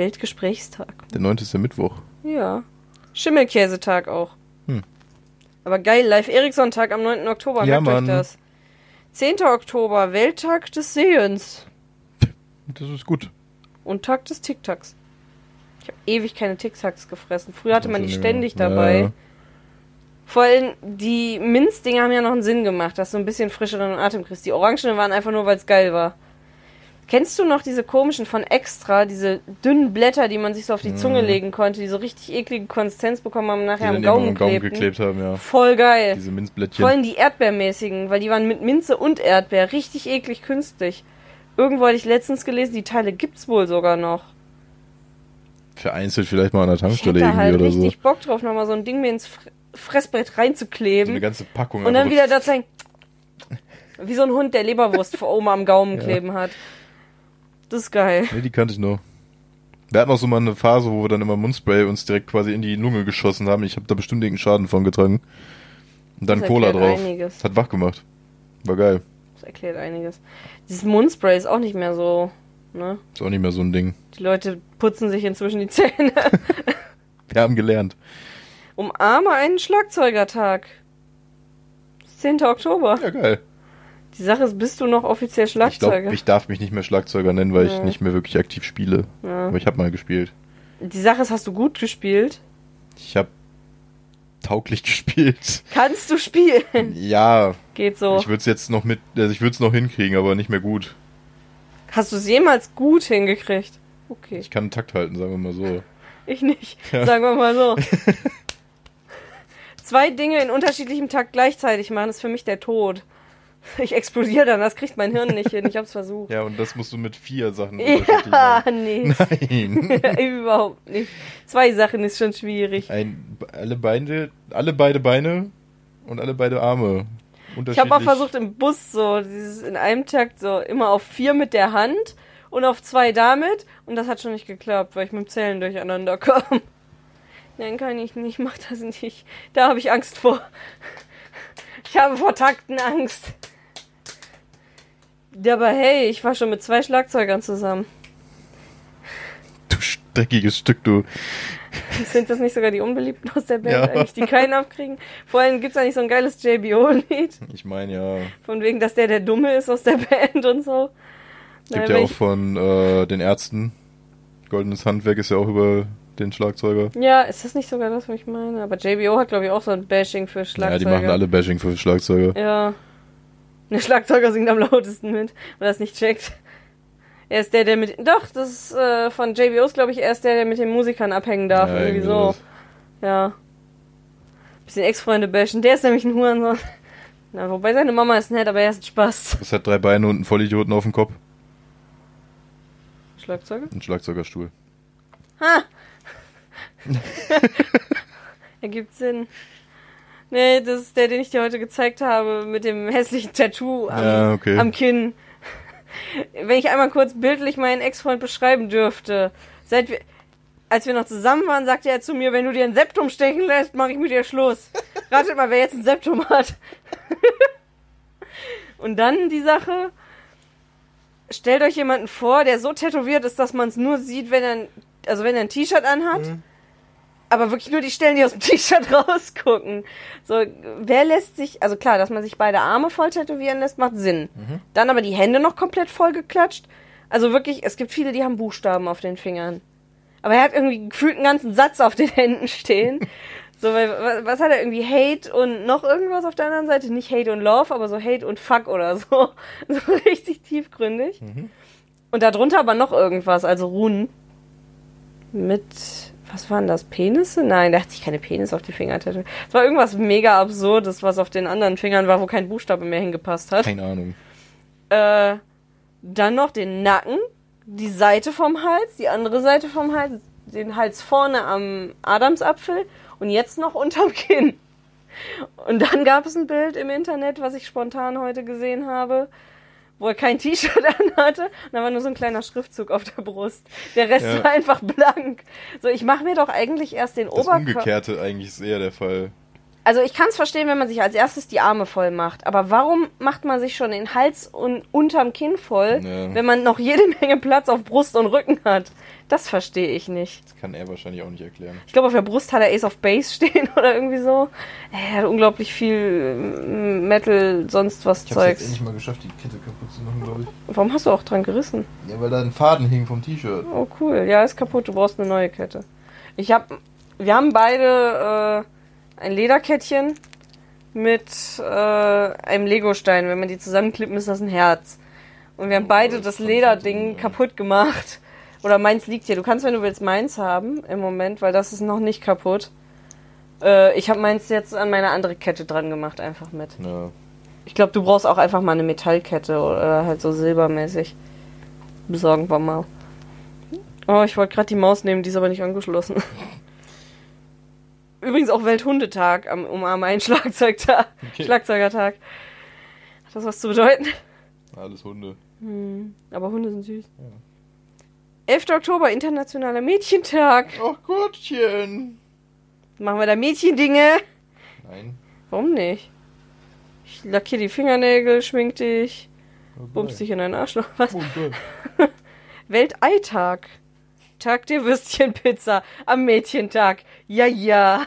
Weltgesprächstag. Der neunte ist der Mittwoch. Ja. Schimmelkäsetag auch. Hm. Aber geil, Live-Eriksson-Tag am 9. Oktober. Ja, Merkt euch das. 10. Oktober, Welttag des Sehens. Das ist gut. Und Tag des Tic-Tacs. Ich habe ewig keine Tic-Tacs gefressen. Früher hatte man die ständig ja. dabei. Vor allem die Minzdinger haben ja noch einen Sinn gemacht, dass du ein bisschen frischeren Atem kriegst. Die Orangenen waren einfach nur, weil es geil war. Kennst du noch diese komischen von Extra, diese dünnen Blätter, die man sich so auf die Zunge legen konnte, die so richtig eklige Konsistenz bekommen haben und Die nachher am Gaumen, Gaumen geklebt haben, ja. Voll geil. Diese Vor Minzblättchen. allem die Erdbeermäßigen, weil die waren mit Minze und Erdbeer richtig eklig künstlich. Irgendwo hatte ich letztens gelesen, die Teile gibt's wohl sogar noch. Vereinzelt vielleicht mal an der Ich Tankstelle hätte irgendwie halt oder so. richtig Bock drauf, nochmal so ein Ding mir ins Fre- Fressbrett So eine reinzukleben ganze Packung. und dann wieder da zeigen. Wie so ein Hund, der Leberwurst vor oben am Gaumen Ja. kleben hat. Das ist geil. Nee, die kannte ich noch. Wir hatten auch so mal eine Phase, wo wir dann immer Mundspray uns direkt quasi in die Lunge geschossen haben. Ich habe da bestimmt irgendeinen Schaden von getragen. Und dann Das Cola erklärt drauf. einiges. Hat wach gemacht. War geil. Das erklärt einiges. Dieses Mundspray ist auch nicht mehr so, ne? Ist auch nicht mehr so ein Ding. Die Leute putzen sich inzwischen die Zähne. Wir haben gelernt. Umarme einen Schlagzeugertag. 10. Oktober. Ja, geil. Die Sache ist, bist du noch offiziell Ich glaube, Schlagzeuger? ich darf mich nicht mehr Schlagzeuger nennen, weil ich Ja. nicht mehr wirklich aktiv spiele. ja. Aber ich habe mal gespielt. Die Sache ist, hast du gut gespielt? Ich habe tauglich gespielt. Kannst du spielen? Ja, Geht so. ich würde es jetzt noch mit, also ich würde es noch hinkriegen, aber nicht mehr gut. Hast du es jemals gut hingekriegt? Okay. Ich kann einen Takt halten, sagen wir mal so. Ich nicht. Ja. Sagen wir mal so. Zwei Dinge in unterschiedlichem Takt gleichzeitig machen, ist für mich der Tod. Ich explodiere dann, das kriegt mein Hirn nicht hin. Ich hab's versucht. Ja, und das musst du mit vier Sachen Ja, nee. Nein. Überhaupt nicht. Zwei Sachen ist schon schwierig. Ein, alle Beine, alle beide Beine und alle beide Arme. Ich habe auch Unterschiedlich- versucht im Bus so dieses in einem Takt so immer auf vier mit der Hand und auf zwei damit und das hat schon nicht geklappt, weil ich mit dem Zählen durcheinander kam. Nein, kann ich nicht, mach das nicht. Da habe ich Angst vor. Ich habe vor Takten Angst. Ja, Aber hey, ich war schon mit zwei Schlagzeugern zusammen. Du dreckiges Stück, du. Sind das nicht sogar die Unbeliebten aus der Band Ja. eigentlich, die keinen abkriegen? Vor allem gibt's eigentlich so ein geiles JBO-Lied. Ich meine ja. Von wegen, dass der der Dumme ist aus der Band und so. Es gibt Naja, ja auch von äh, den Ärzten Goldenes Handwerk ist ja auch über den Schlagzeuger. Ja, ist das nicht sogar das, was ich meine? Aber JBO hat, glaube ich, auch so ein Bashing für Schlagzeuger. Ja, die machen alle Bashing für Schlagzeuger. Ja. Der Schlagzeuger singt am lautesten mit, weil er es nicht checkt. Er ist der, der mit. Doch, das ist äh, von JBO ist, glaube ich, er ist der, der mit den Musikern abhängen darf. Ja, irgendwie so. Ja. Bisschen Ex-Freunde bashen. Der ist nämlich ein Hurensohn. Na, wobei seine Mama ist nett, aber er ist ein Spaß. Das hat drei Beine und einen Vollidioten auf dem Kopf. Schlagzeuger? Ein Schlagzeugerstuhl. Ha! Ergibt Sinn. Nee, das ist der, den ich dir heute gezeigt habe, mit dem hässlichen Tattoo am, Ja, okay. am Kinn. Wenn ich einmal kurz bildlich meinen Ex-Freund beschreiben dürfte. Seit wir, als wir noch zusammen waren, sagte er zu mir, wenn du dir ein Septum stechen lässt, mache ich mit dir Schluss. Ratet mal, wer jetzt ein Septum hat. Und dann die Sache, stellt euch jemanden vor, der so tätowiert ist, dass man es nur sieht, wenn er, ein- also wenn er ein T-Shirt anhat. Aber wirklich nur die Stellen, die aus dem T-Shirt rausgucken. So, wer lässt sich, also klar, dass man sich beide Arme voll tätowieren lässt, macht Sinn. Dann aber die Hände noch komplett voll geklatscht. Also wirklich, es gibt viele, die haben Buchstaben auf den Fingern. Aber er hat irgendwie gefühlt einen ganzen Satz auf den Händen stehen. So, weil, wa- was hat er irgendwie Hate und noch irgendwas auf der anderen Seite? Nicht Hate und Love, aber so Hate und Fuck oder so. So richtig tiefgründig. Und darunter aber noch irgendwas, also Runen. Mit, was waren das? Penisse? Nein, der hat sich keine Penis auf die Finger tätowiert. Es war irgendwas mega absurdes, was auf den anderen Fingern war, wo kein Buchstabe mehr hingepasst hat. Keine Ahnung. Äh, dann noch den Nacken, die Seite vom Hals, die andere Seite vom Hals, den Hals vorne am Adamsapfel und jetzt noch unterm Kinn. Und dann gab es ein Bild im Internet, was ich spontan heute gesehen habe, wo er kein T-Shirt anhatte und da war nur so ein kleiner Schriftzug auf der Brust. Der Rest Ja. war einfach blank. So, ich mache mir doch eigentlich erst den Das Oberkörper. Umgekehrte eigentlich ist eher der Fall. Also ich kann es verstehen, wenn man sich als erstes die Arme voll macht. Aber warum macht man sich schon den Hals und unterm Kinn voll, Ja. wenn man noch jede Menge Platz auf Brust und Rücken hat? Das verstehe ich nicht. Das kann er wahrscheinlich auch nicht erklären. Ich glaube, auf der Brust hat er Ace of Base stehen oder irgendwie so. Er hat unglaublich viel mm, Metal, sonst was Zeugs. mal geschafft, die Kette kaputt zu machen, glaube ich. Warum hast du auch dran gerissen? Ja, weil da ein Faden hing vom T-Shirt. Oh cool, ja, ist kaputt, du brauchst eine neue Kette. Ich hab, wir haben beide äh, ein Lederkettchen mit äh, einem Legostein. Wenn man die zusammenklippen, ist das ein Herz. Und wir haben beide das Lederding kaputt gemacht. Oder meins liegt hier. Du kannst, wenn du willst, meins haben im Moment, weil das ist noch nicht kaputt. Äh, ich habe meins jetzt an meine andere Kette dran gemacht, einfach mit. Ja. Ich glaube, du brauchst auch einfach mal eine Metallkette oder halt so silbermäßig. Besorgen wir mal. Oh, ich wollte gerade die Maus nehmen, die ist aber nicht angeschlossen. Übrigens auch Welthundetag am umarme einen Schlagzeugtag. Okay. Schlagzeugertag. Hat das was zu bedeuten? Alles Hunde. Aber Hunde sind süß. 11. Oktober, Internationaler Mädchentag. Ach Gottchen. Machen wir da Mädchendinge? Nein. Warum nicht? Ich lackier die Fingernägel, schmink dich, Oh, bums dich in deinen Arschloch. Was? Oh, geil. Welteitag. Tag der Würstchenpizza am Mädchentag. Ja, ja.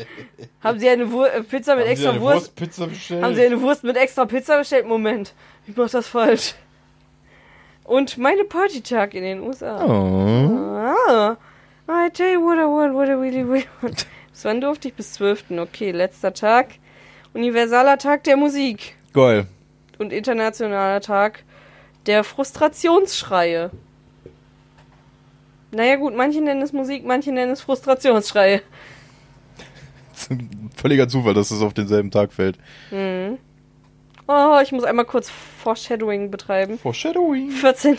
Haben Sie eine Wur äh, Pizza mit Haben Sie extra eine Wurst? Wurstpizza bestellt? Haben Sie eine Wurst mit extra Pizza bestellt? Moment, ich mach das falsch. Und meine Partytag in den USA. Oh. Ah. I tell you what I want, what I really, want. Bis wann durfte ich? Bis 12. Okay, letzter Tag. Universaler Tag der Musik. Geil. Und internationaler Tag der Frustrationsschreie. Naja gut, manche nennen es Musik, manche nennen es Frustrationsschreie. Völliger Zufall, dass es auf denselben Tag fällt. Oh, ich muss einmal kurz Foreshadowing betreiben. Foreshadowing. 14.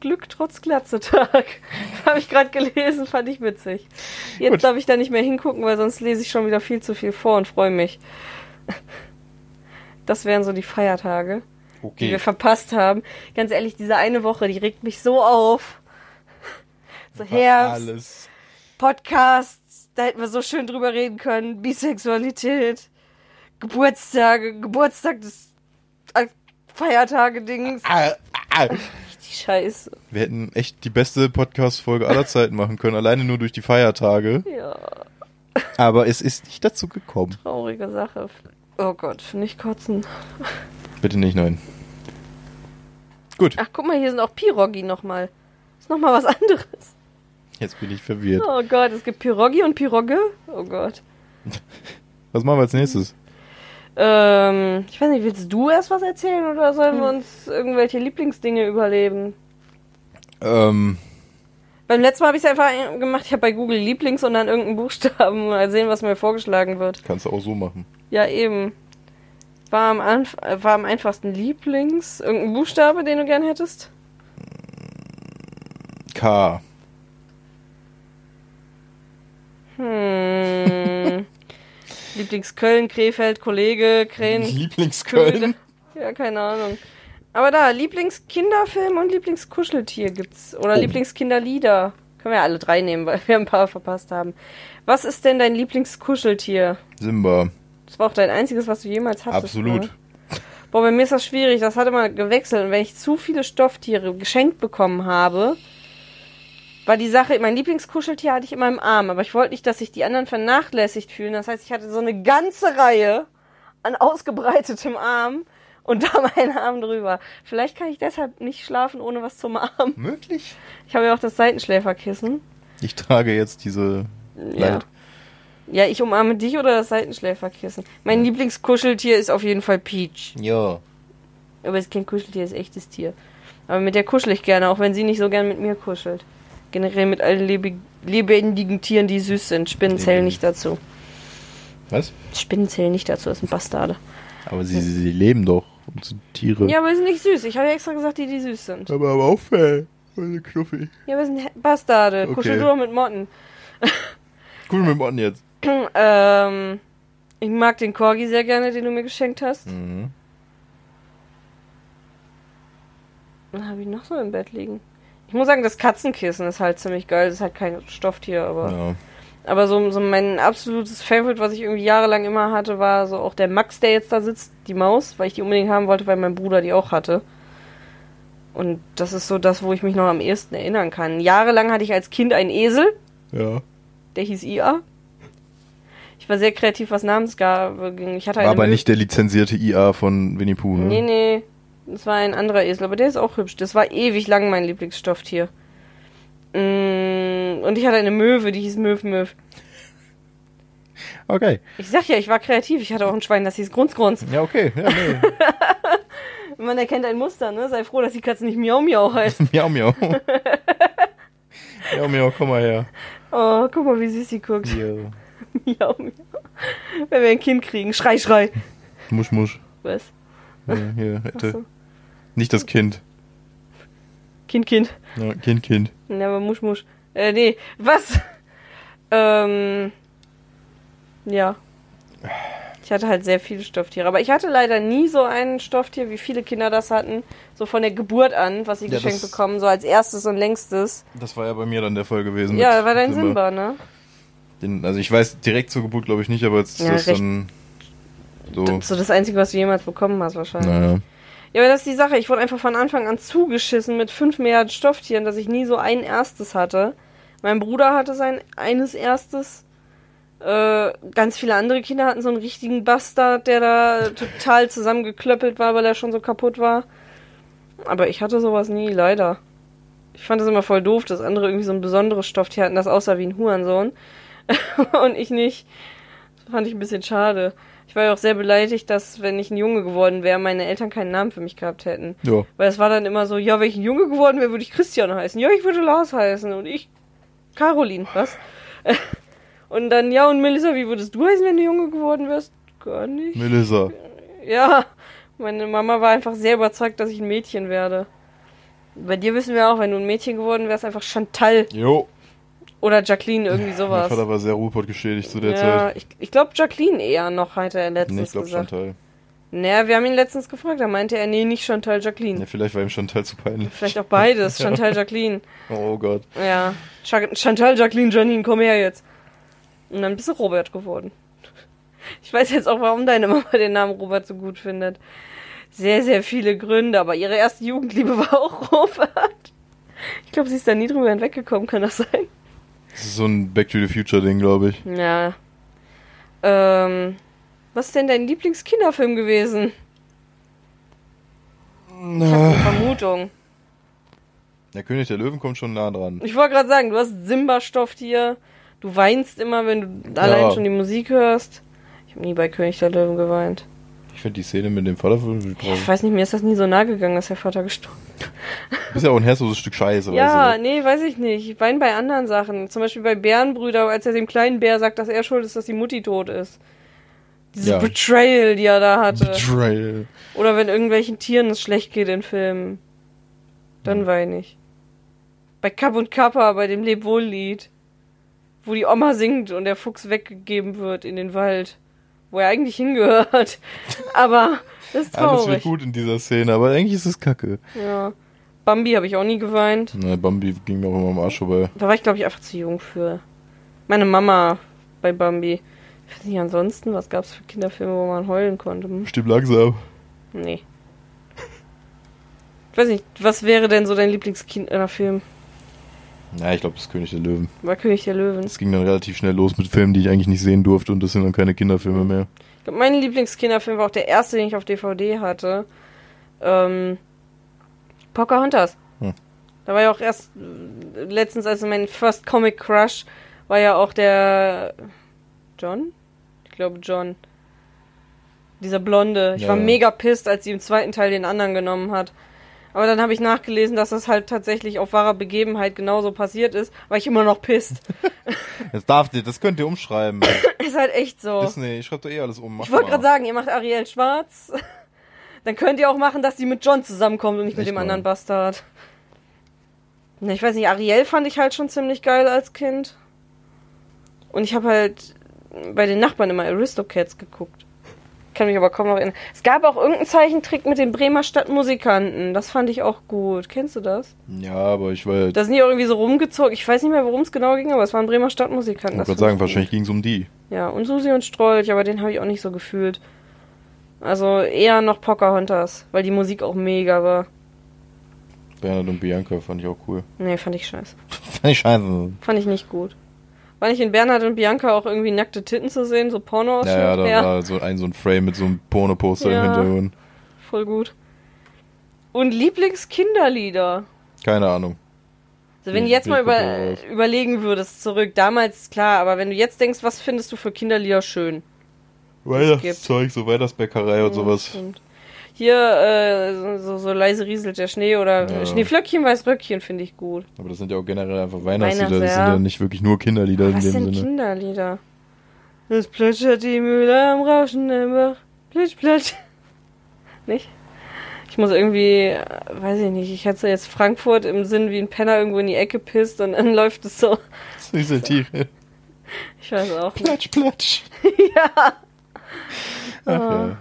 Glück trotz Glatze-Tag. Habe ich gerade gelesen, fand ich witzig. Jetzt Gut. darf ich da nicht mehr hingucken, weil sonst lese ich schon wieder viel zu viel vor und freue mich. Das wären so die Feiertage, die Okay. wir verpasst haben. Ganz ehrlich, diese eine Woche, die regt mich so auf. So Herbst, Alles. Podcasts, da hätten wir so schön drüber reden können. Bisexualität, Geburtstage, Geburtstag des äh, Feiertage-Dings. Ah, ah. Die Scheiße. Wir hätten echt die beste Podcast-Folge aller Zeiten machen können, alleine nur durch die Feiertage. Ja, Aber es ist nicht dazu gekommen. traurige Sache. Oh Gott, nicht kotzen. Bitte nicht, nein. Gut. Ach, guck mal, hier sind auch Pirogi nochmal. Ist nochmal was anderes. Jetzt bin ich verwirrt. Oh Gott, es gibt Pirogi und Pirogge. Oh Gott. Was machen wir als nächstes? Ähm, ich weiß nicht, willst du erst was erzählen oder sollen wir uns irgendwelche Lieblingsdinge überleben? Ähm, Beim letzten Mal habe ich es einfach gemacht, ich habe bei Google Lieblings und dann irgendeinen Buchstaben mal sehen, was mir vorgeschlagen wird. kannst du auch so machen. Ja, eben. War am, Anf war am einfachsten Lieblings. Irgendein Buchstabe, den du gern hättest? K. Hm. Lieblings Köln, Krefeld, Kollege, Krähen. Lieblingsköln. Ja, keine Ahnung. Aber da, Lieblingskinderfilm und Lieblingskuscheltier gibt's. Oder Oh. Lieblingskinderlieder. Können wir ja alle drei nehmen, weil wir ein paar verpasst haben. Was ist denn dein Lieblingskuscheltier? Simba. Das war auch dein einziges, was du jemals hattest. Absolut. Ne? Boah, bei mir ist das schwierig. Das hat immer gewechselt. Und wenn ich zu viele Stofftiere geschenkt bekommen habe, war die Sache, mein Lieblingskuscheltier hatte ich immer im Arm. Aber ich wollte nicht, dass sich die anderen vernachlässigt fühlen. Das heißt, ich hatte so eine ganze Reihe an ausgebreitetem Arm und da meinen Arm drüber. Vielleicht kann ich deshalb nicht schlafen, ohne was zum Arm. Möglich? Ich habe ja auch das Seitenschläferkissen. Ich trage jetzt diese. Ja. Leid. Ja, ich umarme dich oder das Seitenschläferkissen. Mein Lieblingskuscheltier ist auf jeden Fall Peach. Ja. Aber es ist kein Kuscheltier, es ist echtes Tier. Aber mit der kuschel ich gerne, auch wenn sie nicht so gern mit mir kuschelt. Generell mit allen lebe lebendigen Tieren, die süß sind. Spinnen zählen nicht dazu. Was? Spinnen zählen nicht dazu, das sind Bastarde. Aber sie, sie leben doch. Und sind Tiere. Ja, aber sie sind nicht süß. Ich habe ja extra gesagt, die, die süß sind. Aber, aber auch Fell. Meine Knuffi. Ja, aber sie sind Bastarde. Okay. Kuschel du doch mit Motten. Cool mit Mann jetzt. ähm, ich mag den Corgi sehr gerne, den du mir geschenkt hast. Mhm. Dann habe ich noch so im Bett liegen. Ich muss sagen, das Katzenkissen ist halt ziemlich geil. Das ist halt kein Stofftier, aber. Ja. Aber so, so mein absolutes Favorite, was ich irgendwie jahrelang immer hatte, war so auch der Max, der jetzt da sitzt, die Maus, weil ich die unbedingt haben wollte, weil mein Bruder die auch hatte. Und das ist so das, wo ich mich noch am ehesten erinnern kann. Jahrelang hatte ich als Kind einen Esel, Ja. der hieß IA. Ich war sehr kreativ, was Namensgabe ging. Ich hatte War aber nicht der lizenzierte IA von Winnie Pooh, ne? Nee, nee. Das war ein anderer Esel, aber der ist auch hübsch. Das war ewig lang mein Lieblingsstofftier. Mm, Und ich hatte eine Möwe, die hieß Möw Möw. Okay. Ich sag ja, ich war kreativ. Ich hatte auch ein Schwein, das hieß Grunz Grunz. Ja, okay. Ja, nee. Man erkennt ein Muster, ne? Sei froh, dass die Katze nicht Miau Miau heißt. miau, miau. miau, miau, komm mal her. Oh, guck mal, wie süß sie guckt. Hier. Miau Miau. Wenn wir ein Kind kriegen. Schrei, schrei. Musch, musch. Was? Ja, hier, hätte. Achso. Nicht das Kind. Kind, Kind. Ja, kind, Kind. Ja, aber Musch, Musch. Äh, nee. Was? Ähm. Ja. Ich hatte halt sehr viele Stofftiere. Aber ich hatte leider nie so ein Stofftier, wie viele Kinder das hatten. So von der Geburt an, was sie Ja, geschenkt das- bekommen. So als erstes und längstes. Das war ja bei mir dann der Fall gewesen. Ja, mit war dein Simba. Simba, ne? Den, also ich weiß direkt zur Geburt, glaube ich, nicht, aber jetzt Ja, das recht. dann so. Das ist so das Einzige, was du jemals bekommen hast, wahrscheinlich. Naja. Ja, aber das ist die Sache. Ich wurde einfach von Anfang an zugeschissen mit 5 Milliarden Stofftieren, dass ich nie so ein erstes hatte. Mein Bruder hatte sein eines erstes. Äh, ganz viele andere Kinder hatten so einen richtigen Bastard, der da total zusammengeklöppelt war, weil er schon so kaputt war. Aber ich hatte sowas nie, leider. Ich fand das immer voll doof, dass andere irgendwie so ein besonderes Stofftier hatten, das aussah wie ein Hurensohn. Und ich nicht. Das fand ich ein bisschen schade. Ich war ja auch sehr beleidigt, dass, wenn ich ein Junge geworden wäre, meine Eltern keinen Namen für mich gehabt hätten. Ja. Weil es war dann immer so, ja, wenn ich ein Junge geworden wäre, würde ich Christian heißen. Ja, ich würde Lars heißen. Und ich Caroline, was? Und dann, ja, und Melissa, wie würdest du heißen, wenn du Junge geworden wärst? Gar nicht. Melissa. Ja, meine Mama war einfach sehr überzeugt, dass ich ein Mädchen werde. Bei dir wissen wir auch, wenn du ein Mädchen geworden wärst, einfach Chantal Jo. Oder Jacqueline, irgendwie Mein sowas. Vater war sehr Ruhrpott geschädigt zu der ja, Zeit. ich, ich glaube Jacqueline eher noch, hat er letztens Nee, ich glaube gesagt. Chantal. Naja, wir haben ihn letztens gefragt, da meinte er, nee, nicht Chantal, Jacqueline. Ja, vielleicht war ihm Chantal zu peinlich. Vielleicht auch beides, Chantal, Jacqueline. Oh Gott. Ja, Cha- Chantal, Jacqueline, Janine, komm her jetzt. Und dann bist du Robert geworden. Ich weiß jetzt auch, warum deine Mama den Namen Robert so gut findet. Sehr, sehr viele Gründe, aber ihre erste Jugendliebe war auch Robert. Ich glaube, sie ist da nie drüber hinweggekommen, kann das sein? Das ist so ein Back to the Future Ding, glaube ich. Ja. Ähm, was ist denn dein Lieblingskinderfilm gewesen? Ich habe eine Vermutung. Der König der Löwen kommt schon nah dran. Ich wollte gerade sagen, du hast Simba-Stoff hier. Du weinst immer, wenn du allein schon die Musik hörst. Ich habe nie bei König der Löwen geweint. Ich finde die Szene mit dem Vater Ich weiß nicht, mir ist das nie so nahe gegangen, dass der Vater gestorben ist. Du bist ja auch ein herzloses Stück Scheiße. Ja, du? nee, weiß ich nicht. Ich weine bei anderen Sachen. Zum Beispiel bei Bärenbrüder, als er dem kleinen Bär sagt, dass er schuld ist, dass die Mutti tot ist. Diese ja. Betrayal, die er da hatte. Betrayal. Oder wenn irgendwelchen Tieren es schlecht geht in Filmen. Dann hm. weine ich. Bei Kapp und Kappa, bei dem Lebwohl-Lied. Wo die Oma singt und der Fuchs weggegeben wird in den Wald wo er eigentlich hingehört. Aber das ist traurig. Alles wird gut in dieser Szene, aber eigentlich ist es kacke. Ja. Bambi habe ich auch nie geweint. Ne, Bambi ging mir auch immer am Arsch vorbei. Da war ich, glaube ich, einfach zu jung für. Meine Mama bei Bambi. Ich weiß nicht, ansonsten, was gab es für Kinderfilme, wo man heulen konnte? Hm? Stimmt langsam. Nee. Ich weiß nicht, was wäre denn so dein Lieblingskinderfilm? Ja, ich glaube, das ist König der Löwen. War König der Löwen. Es ging dann relativ schnell los mit Filmen, die ich eigentlich nicht sehen durfte und das sind dann keine Kinderfilme mehr. Mein Lieblingskinderfilm war auch der erste, den ich auf DVD hatte. Ähm, Pocahontas. Hm. Da war ja auch erst äh, letztens, also mein First Comic Crush, war ja auch der John? Ich glaube John. Dieser Blonde. Ich ja, war mega pissed, als sie im zweiten Teil den anderen genommen hat. Aber dann habe ich nachgelesen, dass das halt tatsächlich auf wahrer Begebenheit genauso passiert ist, weil ich immer noch pisst. Das darf ihr, das könnt ihr umschreiben. ist halt echt so. Disney, ich schreibe da eh alles um. Mach ich wollte gerade sagen, ihr macht Ariel schwarz. Dann könnt ihr auch machen, dass sie mit John zusammenkommt und nicht, nicht mit dem mal. anderen Bastard. Ich weiß nicht, Ariel fand ich halt schon ziemlich geil als Kind. Und ich habe halt bei den Nachbarn immer Aristocats geguckt kann mich aber kaum noch erinnern. Es gab auch irgendeinen Zeichentrick mit den Bremer Stadtmusikanten. Das fand ich auch gut. Kennst du das? Ja, aber ich weiß. Da sind die auch irgendwie so rumgezogen. Ich weiß nicht mehr, worum es genau ging, aber es waren Bremer Stadtmusikanten. Ich würde sagen, wahrscheinlich ging es um die. Ja, und Susi und Strolch, aber den habe ich auch nicht so gefühlt. Also eher noch Pocahontas, weil die Musik auch mega war. Bernhard und Bianca fand ich auch cool. Nee, fand ich scheiße. fand ich scheiße. Fand ich nicht gut. War nicht in Bernhard und Bianca auch irgendwie nackte Titten zu sehen, so porno Ja, ja, da ja. war so ein, so ein Frame mit so einem Porno-Poster ja, im Hintergrund. Voll gut. Und Lieblingskinderlieder? Keine Ahnung. Also wenn du jetzt mal über, überlegen würdest, zurück, damals klar, aber wenn du jetzt denkst, was findest du für Kinderlieder schön? Weihnachtszeug, so Weihnachtsbäckerei und sowas. Stimmt. Hier, äh, so, so leise rieselt der Schnee oder ja. Schneeflöckchen, Weißröckchen finde ich gut. Aber das sind ja auch generell einfach Weihnachtslieder, das sind ja nicht wirklich nur Kinderlieder Was in dem sind Sinne. Kinderlieder? Es plätschert die Mühle am Rauschen im Bach. Plitsch, plitsch. Nicht? Ich muss irgendwie, weiß ich nicht, ich hatte jetzt Frankfurt im Sinn wie ein Penner irgendwo in die Ecke pisst und dann läuft es so. Süße Tiere. Ich weiß auch. Platsch, platsch. ja. Ach, oh. ja.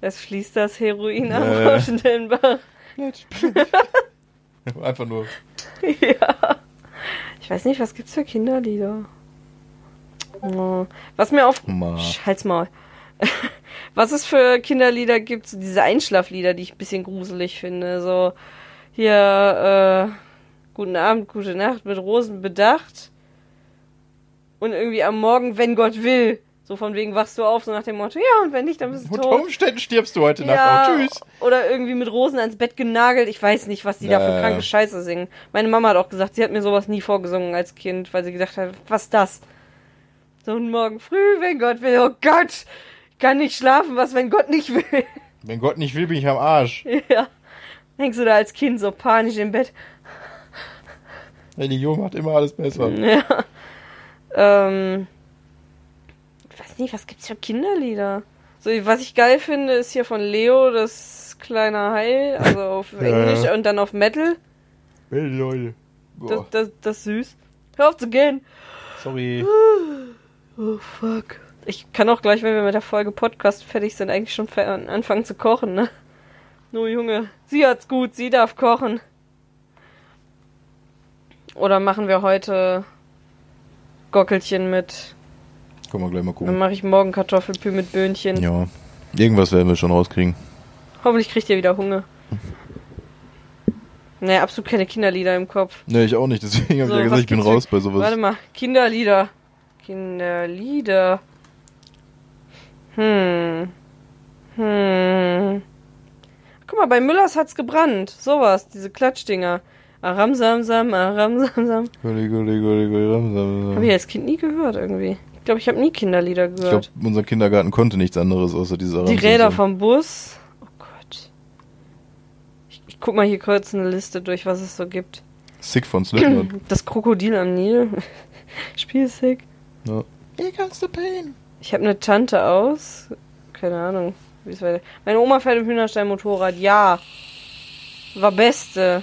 Es fließt das Heroin am äh. rauschenden Bach. Einfach nur. ja. Ich weiß nicht, was gibt's für Kinderlieder? Oh. Was mir auf. Halt's mal. was es für Kinderlieder gibt, so diese Einschlaflieder, die ich ein bisschen gruselig finde. So hier, äh, guten Abend, gute Nacht, mit Rosen bedacht. Und irgendwie am Morgen, wenn Gott will. So von wegen wachst du auf, so nach dem Motto, ja, und wenn nicht, dann bist du tot. Unter Umständen stirbst du heute Nacht ja, auch. Tschüss. Oder irgendwie mit Rosen ans Bett genagelt. Ich weiß nicht, was die ja, da für kranke Scheiße singen. Meine Mama hat auch gesagt, sie hat mir sowas nie vorgesungen als Kind, weil sie gesagt hat, was das? So ein Morgen früh, wenn Gott will. Oh Gott, ich kann nicht schlafen, was, wenn Gott nicht will. Wenn Gott nicht will, bin ich am Arsch. Ja. Hängst du da als Kind so panisch im Bett. Religion macht immer alles besser. Ja. Ähm weiß nicht, was gibt's für Kinderlieder? So, was ich geil finde, ist hier von Leo das kleine Hai, also auf Englisch ja. und dann auf Metal. Metal, Leute. Das, das, das ist süß. Hör auf zu gehen. Sorry. Oh, fuck. Ich kann auch gleich, wenn wir mit der Folge Podcast fertig sind, eigentlich schon anfangen zu kochen, ne? Nur Junge, sie hat's gut, sie darf kochen. Oder machen wir heute Gockelchen mit können wir gleich mal gucken. Dann mache ich morgen Kartoffelpü mit Böhnchen. Ja. Irgendwas werden wir schon rauskriegen. Hoffentlich kriegt ihr wieder Hunger. Naja, absolut keine Kinderlieder im Kopf. Ne, ich auch nicht, deswegen habe so, ich ja gesagt, ich bin raus bei sowas. Warte mal, Kinderlieder. Kinderlieder. Hm. Hm. Guck mal, bei Müllers hat's gebrannt. Sowas, diese Klatschdinger. Aram Samsam, Aram Samsam. Gulli, gulli, gulli, gulli, ram, sam, Habe ich als Kind nie gehört irgendwie. Ich glaube, ich habe nie Kinderlieder Ich gehört. glaube, unser Kindergarten konnte nichts anderes außer diese Die Räder vom Bus. Oh Gott. Ich, ich guck mal hier kurz eine Liste durch, was es so gibt. Sick von Slipknot. Das Krokodil am Nil. Spielsick. ja. Here comes the pain. Ich habe eine Tante aus. Keine Ahnung, wie es weiter. Meine Oma fährt im Hühnerstein Motorrad. Ja. War beste.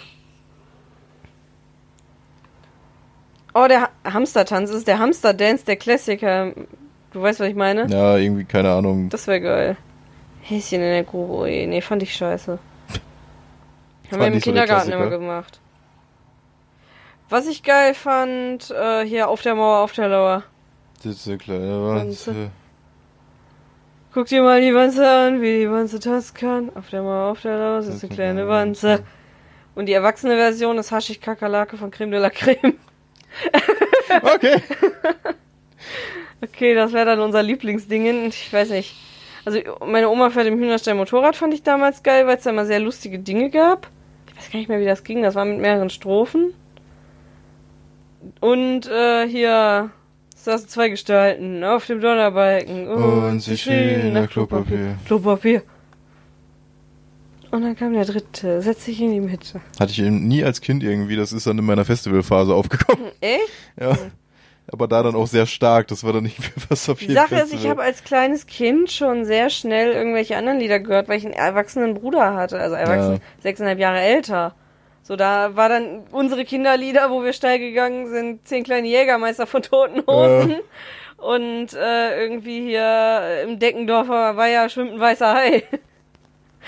Oh, der ha Hamstertanz ist der Hamster-Dance, der Klassiker. Du weißt, was ich meine? Ja, irgendwie, keine Ahnung. Das wäre geil. Häschen in der Grube. Je, nee, fand ich scheiße. Haben wir im nicht so Kindergarten immer gemacht. Was ich geil fand, äh, hier auf der Mauer, auf der Lauer. Das klar. Ja, Wanze. Guck dir mal die Wanze an, wie die Wanze tanzen kann. Auf der Mauer, auf der Lauer sitzt eine kleine Wanze. Und die erwachsene Version ist Haschig Kakerlake von Creme de la Creme. Okay. Okay, das wäre dann unser Lieblingsding. Ich weiß nicht. Also meine Oma fährt im Hühnerstein Motorrad, fand ich damals geil, weil es da immer sehr lustige Dinge gab. Ich weiß gar nicht mehr, wie das ging. Das war mit mehreren Strophen. Und äh, hier saßen zwei Gestalten auf dem Donnerbalken. Und sie schienen nach Klopapier. Klopapier. Und dann kam der dritte, setz dich in die Mitte. Hatte ich eben nie als Kind irgendwie, das ist dann in meiner Festivalphase aufgekommen. Echt? Ja. Aber da dann auch sehr stark, das war dann nicht mehr was auf Die jeden Sache Fall. ist, ich habe als kleines Kind schon sehr schnell irgendwelche anderen Lieder gehört, weil ich einen erwachsenen Bruder hatte, also erwachsen, Ja. sechseinhalb Jahre älter. So, da war dann unsere Kinderlieder, wo wir steil gegangen sind, zehn kleine Jägermeister von Toten Hosen. Und äh, irgendwie hier im Deckendorfer war ja schwimmt ein weißer Hai.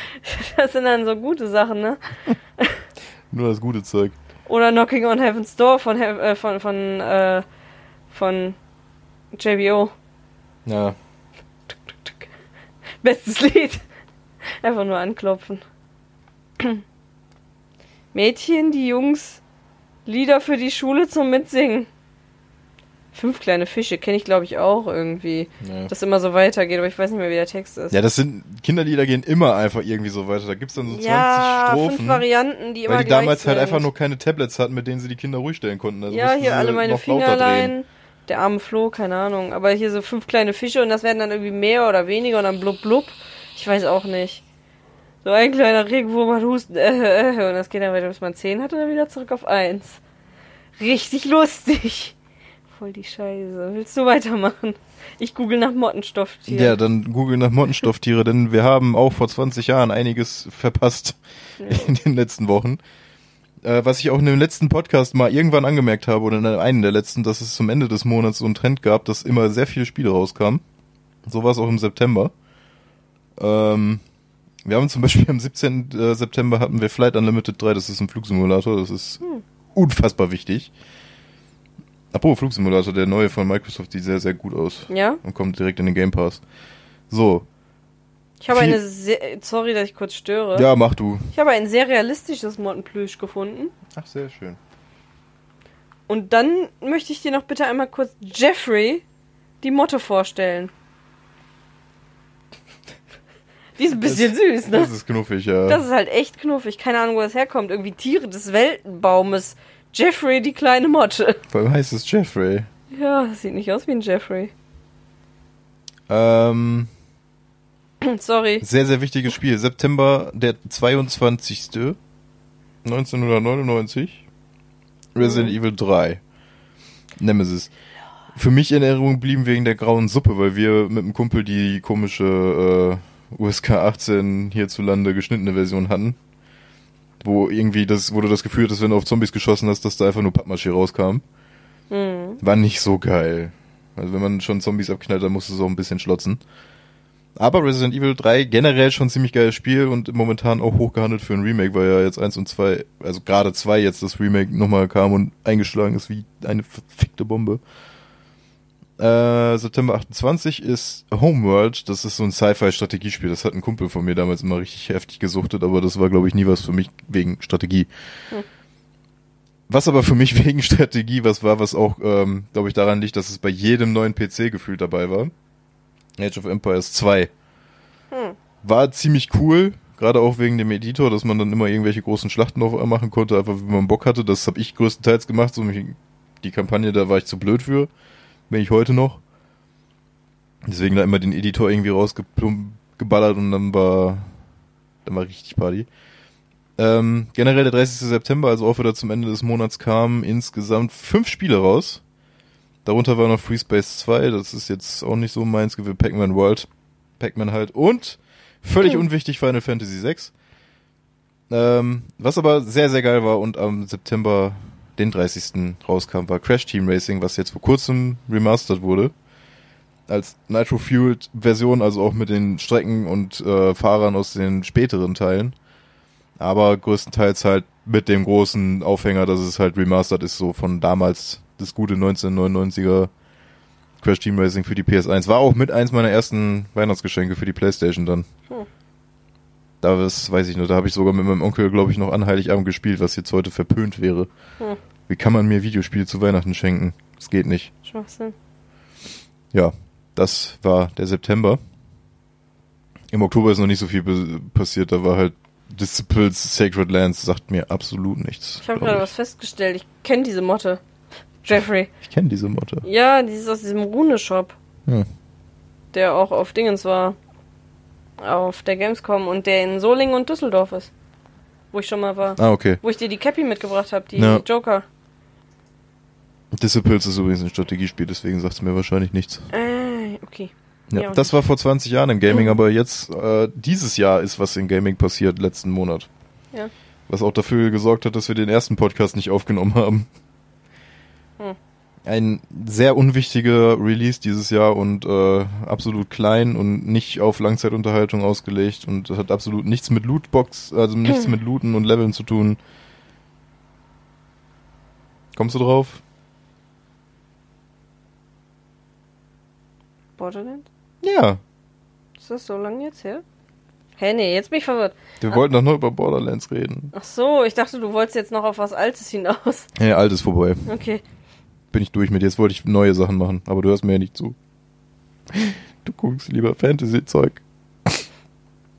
Das sind dann so gute Sachen, ne? Nur das gute Zeug. Oder Knocking on Heaven's Door von äh, von von äh, von JBO. Ja. Bestes Lied. Einfach nur anklopfen. Mädchen, die Jungs, Lieder für die Schule zum Mitsingen. Fünf kleine Fische kenne ich glaube ich auch irgendwie. Ja. Das immer so weitergeht, aber ich weiß nicht mehr, wie der Text ist. ja, das sind, Kinderlieder gehen immer einfach irgendwie so weiter. Da gibt's dann so 20 Ja, fünf Strophen. Varianten, die immer Weil die damals sind. halt einfach nur keine Tablets hatten, mit denen sie die Kinder ruhig stellen konnten. Also Ja, hier alle meine. Fingerlein. Der arme Flo, keine Ahnung. Aber hier so fünf kleine Fische und das werden dann irgendwie mehr oder weniger und dann blub blub. Ich weiß auch nicht. So ein kleiner Regenwurm hat Husten, äh, äh, und das geht dann weiter, bis man zehn hat und dann wieder zurück auf eins. Richtig lustig. Voll die Scheiße. Willst du weitermachen? Ich google nach Mottenstofftier. Ja, dann google nach Mottenstofftiere, denn wir haben auch vor 20 Jahren einiges verpasst in den letzten Wochen. Äh, was ich auch in dem letzten Podcast mal irgendwann angemerkt habe, oder in einem der letzten, dass es zum Ende des Monats so einen Trend gab, dass immer sehr viele Spiele rauskamen. So war es auch im September. Ähm, wir haben zum Beispiel am 17. äh, September hatten wir Flight Unlimited 3, das ist ein Flugsimulator, das ist unfassbar wichtig. Apropos Flugsimulator, der neue von Microsoft sieht sehr, sehr gut aus Ja? und kommt direkt in den Game Pass. So, Ich habe Viel- eine sehr, sorry, dass ich kurz störe. ja, mach du. Ich habe ein sehr realistisches Mottenplüsch gefunden. Ach, sehr schön. Und dann möchte ich dir noch bitte einmal kurz Jeffrey, die Motte, vorstellen. Die ist ein bisschen süß, ne? Das ist knuffig, ja. Das ist halt echt knuffig. Keine Ahnung, wo das herkommt. Irgendwie Tiere des Weltenbaumes. Jeffrey, die kleine Motte. Allem heißt es Jeffrey. Ja, sieht nicht aus wie ein Jeffrey. Ähm, Sorry. sehr, sehr wichtiges Spiel. September der 22. 1999. Resident Evil 3. Nemesis. Für mich in Erinnerung blieben wegen der grauen Suppe, weil wir mit einem Kumpel die komische äh, USK 18 hierzulande geschnittene Version hatten. Wo irgendwie das, wo du das Gefühl hattest, wenn du auf Zombies geschossen hast, dass da einfach nur Pappmaché rauskam. Hm. War nicht so geil. Also wenn man schon Zombies abknallt, dann musst du so ein bisschen schlotzen. Aber Resident Evil 3 generell schon ein ziemlich geiles Spiel und momentan auch hochgehandelt für ein Remake, weil ja jetzt eins und zwei, also gerade zwei jetzt das Remake nochmal kam und eingeschlagen ist wie eine verfickte Bombe. Äh, September 28 ist Homeworld, das ist so ein Sci-Fi-Strategiespiel. Das hat ein Kumpel von mir damals immer richtig heftig gesuchtet, aber das war, glaube ich, nie was für mich wegen Strategie. Was aber für mich wegen Strategie was war, was auch, ähm, glaube ich, daran liegt, dass es bei jedem neuen PC gefühlt dabei war. Age of Empires 2. Hm. War ziemlich cool, Gerade auch wegen dem Editor, dass man dann immer irgendwelche großen Schlachten auf einmal machen konnte, einfach wenn man Bock hatte. Das habe ich größtenteils gemacht. So mich, die Kampagne, da war ich zu blöd für. Bin ich heute noch. Deswegen da immer den Editor irgendwie rausgeballert und dann war, dann war richtig Party. Ähm, generell der 30. September, also auch wieder zum Ende des Monats, kamen insgesamt fünf Spiele raus. Darunter war noch Free Space 2, das ist jetzt auch nicht so meins, wie Pac-Man World, Pac-Man halt und völlig Mhm. unwichtig Final Fantasy 6. Ähm, was aber sehr, sehr geil war und am September den 30. rauskam, war Crash Team Racing, was jetzt vor kurzem remastered wurde. Als Nitro Fueled Version, also auch mit den Strecken und äh, Fahrern aus den späteren Teilen. Aber größtenteils halt mit dem großen Aufhänger, dass es halt remastered ist, so von damals das gute 1999er Crash Team Racing für die PS1. War auch mit eins meiner ersten Weihnachtsgeschenke für die Playstation dann. Hm. Da das weiß ich nur, da habe ich sogar mit meinem Onkel, glaube ich, noch an Heiligabend gespielt, was jetzt heute verpönt wäre. Hm. Wie kann man mir Videospiele zu Weihnachten schenken? Das geht nicht. Schwachsinn. Ja, das war der September. Im Oktober ist noch nicht so viel passiert, da war halt Disciples Sacred Lands, sagt mir absolut nichts. Ich habe gerade was festgestellt. Ich kenne diese Motte. Jeffrey. Ich kenne diese Motte. Ja, die ist aus diesem Rune-Shop, Hm. der auch auf Dingens war. Auf der Gamescom und der in Solingen und Düsseldorf ist. Wo ich schon mal war. Ah, okay. Wo ich dir die Cappy mitgebracht habe, die Ja. Joker. Disciples ist übrigens ein Strategiespiel, deswegen sagt es mir wahrscheinlich nichts. Äh, okay. Ja, Ja, das war vor 20 Jahren im Gaming, Mhm. aber jetzt, äh, dieses Jahr ist was im Gaming passiert, letzten Monat. Ja. Was auch dafür gesorgt hat, dass wir den ersten Podcast nicht aufgenommen haben. Hm. Ein sehr unwichtiger Release dieses Jahr und äh, absolut klein und nicht auf Langzeitunterhaltung ausgelegt und hat absolut nichts mit Lootbox, also nichts mit Looten und Leveln zu tun. Kommst du drauf? Borderlands? Ja. Ist das so lange jetzt her? Hä, nee, jetzt bin ich verwirrt. Wir wollten doch nur über Borderlands reden. Ach so, ich dachte, du wolltest jetzt noch auf was Altes hinaus. Ja, alt ist vorbei. Okay. Bin ich durch mit. Jetzt wollte ich neue Sachen machen, aber du hörst mir ja nicht zu. Du guckst lieber Fantasy-Zeug.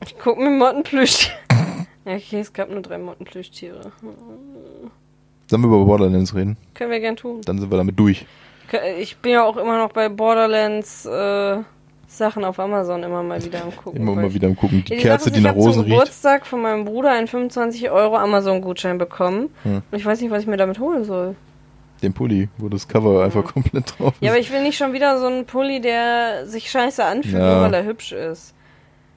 Ich guck mir Mottenplüsch. ja, okay, es gab nur drei Mottenplüschtiere. Sollen wir über Borderlands reden? Können wir gern tun. Dann sind wir damit durch. Ich bin ja auch immer noch bei Borderlands äh, Sachen auf Amazon immer mal wieder am gucken. Immer mal wieder am gucken. Die Ja, Kerze, Sache ist, die nach Ich habe Rosen zum riecht. Geburtstag von meinem Bruder einen 25 Euro Amazon-Gutschein bekommen. Hm. Und ich weiß nicht, was ich mir damit holen soll. Den Pulli, wo das Cover einfach komplett drauf ist. Ja, aber ich will nicht schon wieder so einen Pulli, der sich scheiße anfühlt, Ja. nur weil er hübsch ist.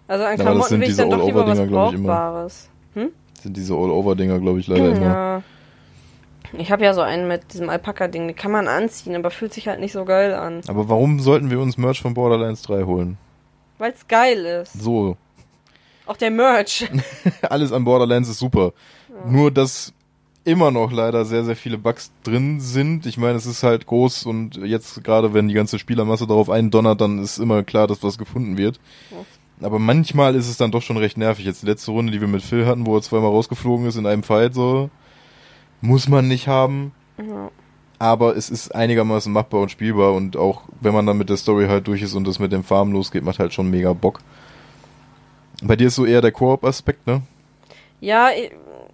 Also an das Klamotten sind will ich dann doch lieber was immer. Brauchbares. sind diese All-Over-Dinger, glaube ich, leider immer. Ja. Ich habe ja so einen mit diesem Alpaka-Ding, den kann man anziehen, aber fühlt sich halt nicht so geil an. Aber warum sollten wir uns Merch von Borderlands 3 holen? Weil es geil ist. So. Auch der Merch. Alles an Borderlands ist super. Nur, dass immer noch leider sehr, sehr viele Bugs drin sind. Ich meine, es ist halt groß und jetzt gerade, wenn die ganze Spielermasse darauf eindonnert, dann ist immer klar, dass was gefunden wird. Aber manchmal ist es dann doch schon recht nervig. Jetzt die letzte Runde, die wir mit Phil hatten, wo er zweimal rausgeflogen ist in einem Fight, so, muss man nicht haben. Ja. Aber es ist einigermaßen machbar und spielbar und auch wenn man dann mit der Story halt durch ist und das mit dem Farm losgeht, macht halt schon mega Bock. Bei dir ist so eher der Koop-Aspekt, ne? Ja,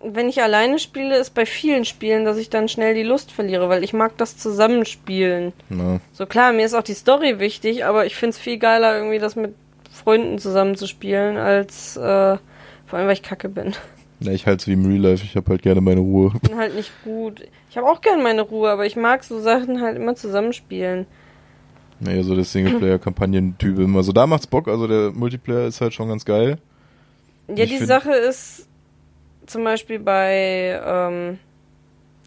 wenn ich alleine spiele, ist bei vielen Spielen, dass ich dann schnell die Lust verliere, weil ich mag das Zusammenspielen. Na, So klar, mir ist auch die Story wichtig, aber ich find's viel geiler, irgendwie das mit Freunden zusammen zu spielen, als äh, vor allem, weil ich kacke bin. Ja, ich halte es wie im Real Life, ich habe halt gerne meine Ruhe. Ich bin halt nicht gut. Ich habe auch gern meine Ruhe, aber ich mag so Sachen halt immer zusammenspielen. Naja, so der Singleplayer-Kampagnen-Typ immer. So, da macht's Bock, also der Multiplayer ist halt schon ganz geil. Ja, Ich die Sache ist zum Beispiel bei ähm,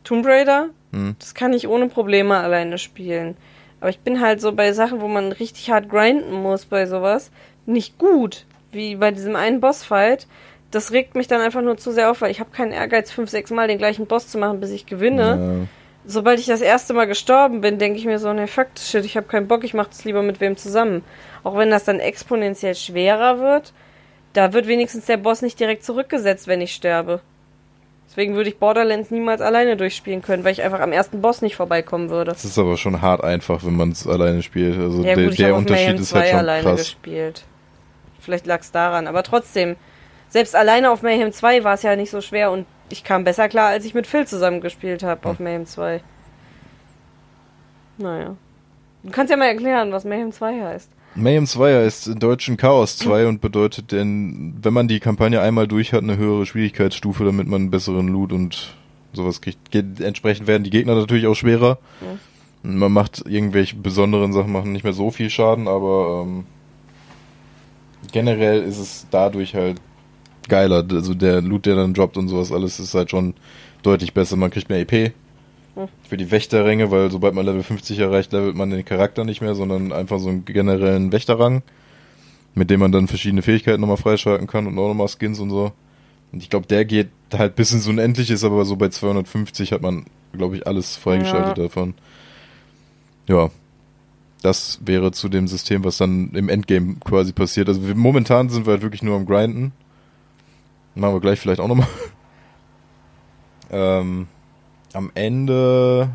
Tomb Raider, Hm. das kann ich ohne Probleme alleine spielen. Aber ich bin halt so bei Sachen, wo man richtig hart grinden muss bei sowas, nicht gut. Wie bei diesem einen Bossfight. Das regt mich dann einfach nur zu sehr auf, weil ich habe keinen Ehrgeiz, fünf, sechs Mal den gleichen Boss zu machen, bis ich gewinne. Sobald ich das erste Mal gestorben bin, denke ich mir so, ne, fuck shit, ich habe keinen Bock, ich mach das lieber mit wem zusammen. Auch wenn das dann exponentiell schwerer wird, da wird wenigstens der Boss nicht direkt zurückgesetzt, wenn ich sterbe. Deswegen würde ich Borderlands niemals alleine durchspielen können, weil ich einfach am ersten Boss nicht vorbeikommen würde. Das ist aber schon hart einfach, wenn man es alleine spielt. Also Ja der, gut, ich der Unterschied Mayhem ist 2 halt schon alleine krass. gespielt. Vielleicht lag es daran, aber trotzdem, Selbst alleine auf Mayhem 2 war es ja nicht so schwer und ich kam besser klar, als ich mit Phil zusammen gespielt habe auf Mayhem 2. Naja. Du kannst ja mal erklären, was Mayhem 2 heißt. Mayhem 2 heißt in Deutschen Chaos 2 und bedeutet denn, wenn man die Kampagne einmal durch hat, eine höhere Schwierigkeitsstufe, damit man einen besseren Loot und sowas kriegt. Ge entsprechend werden die Gegner natürlich auch schwerer. Ja. Man macht irgendwelche besonderen Sachen, machen nicht mehr so viel Schaden, aber ähm, generell ist es dadurch halt geiler. Also der Loot, der dann droppt und sowas alles, ist halt schon deutlich besser. Man kriegt mehr EP. Für die Wächterränge, weil sobald man Level 50 erreicht, levelt man den Charakter nicht mehr, sondern einfach so einen generellen Wächterrang, mit dem man dann verschiedene Fähigkeiten nochmal freischalten kann und auch nochmal Skins und so. Und ich glaube, der geht halt bis ins Unendliche, aber so bei 250 hat man, glaube ich, alles freigeschaltet Ja. davon. Ja. Das wäre zu dem System, was dann im Endgame quasi passiert. Also wir, momentan sind wir halt wirklich nur am Grinden. Machen wir gleich vielleicht auch nochmal. ähm, am Ende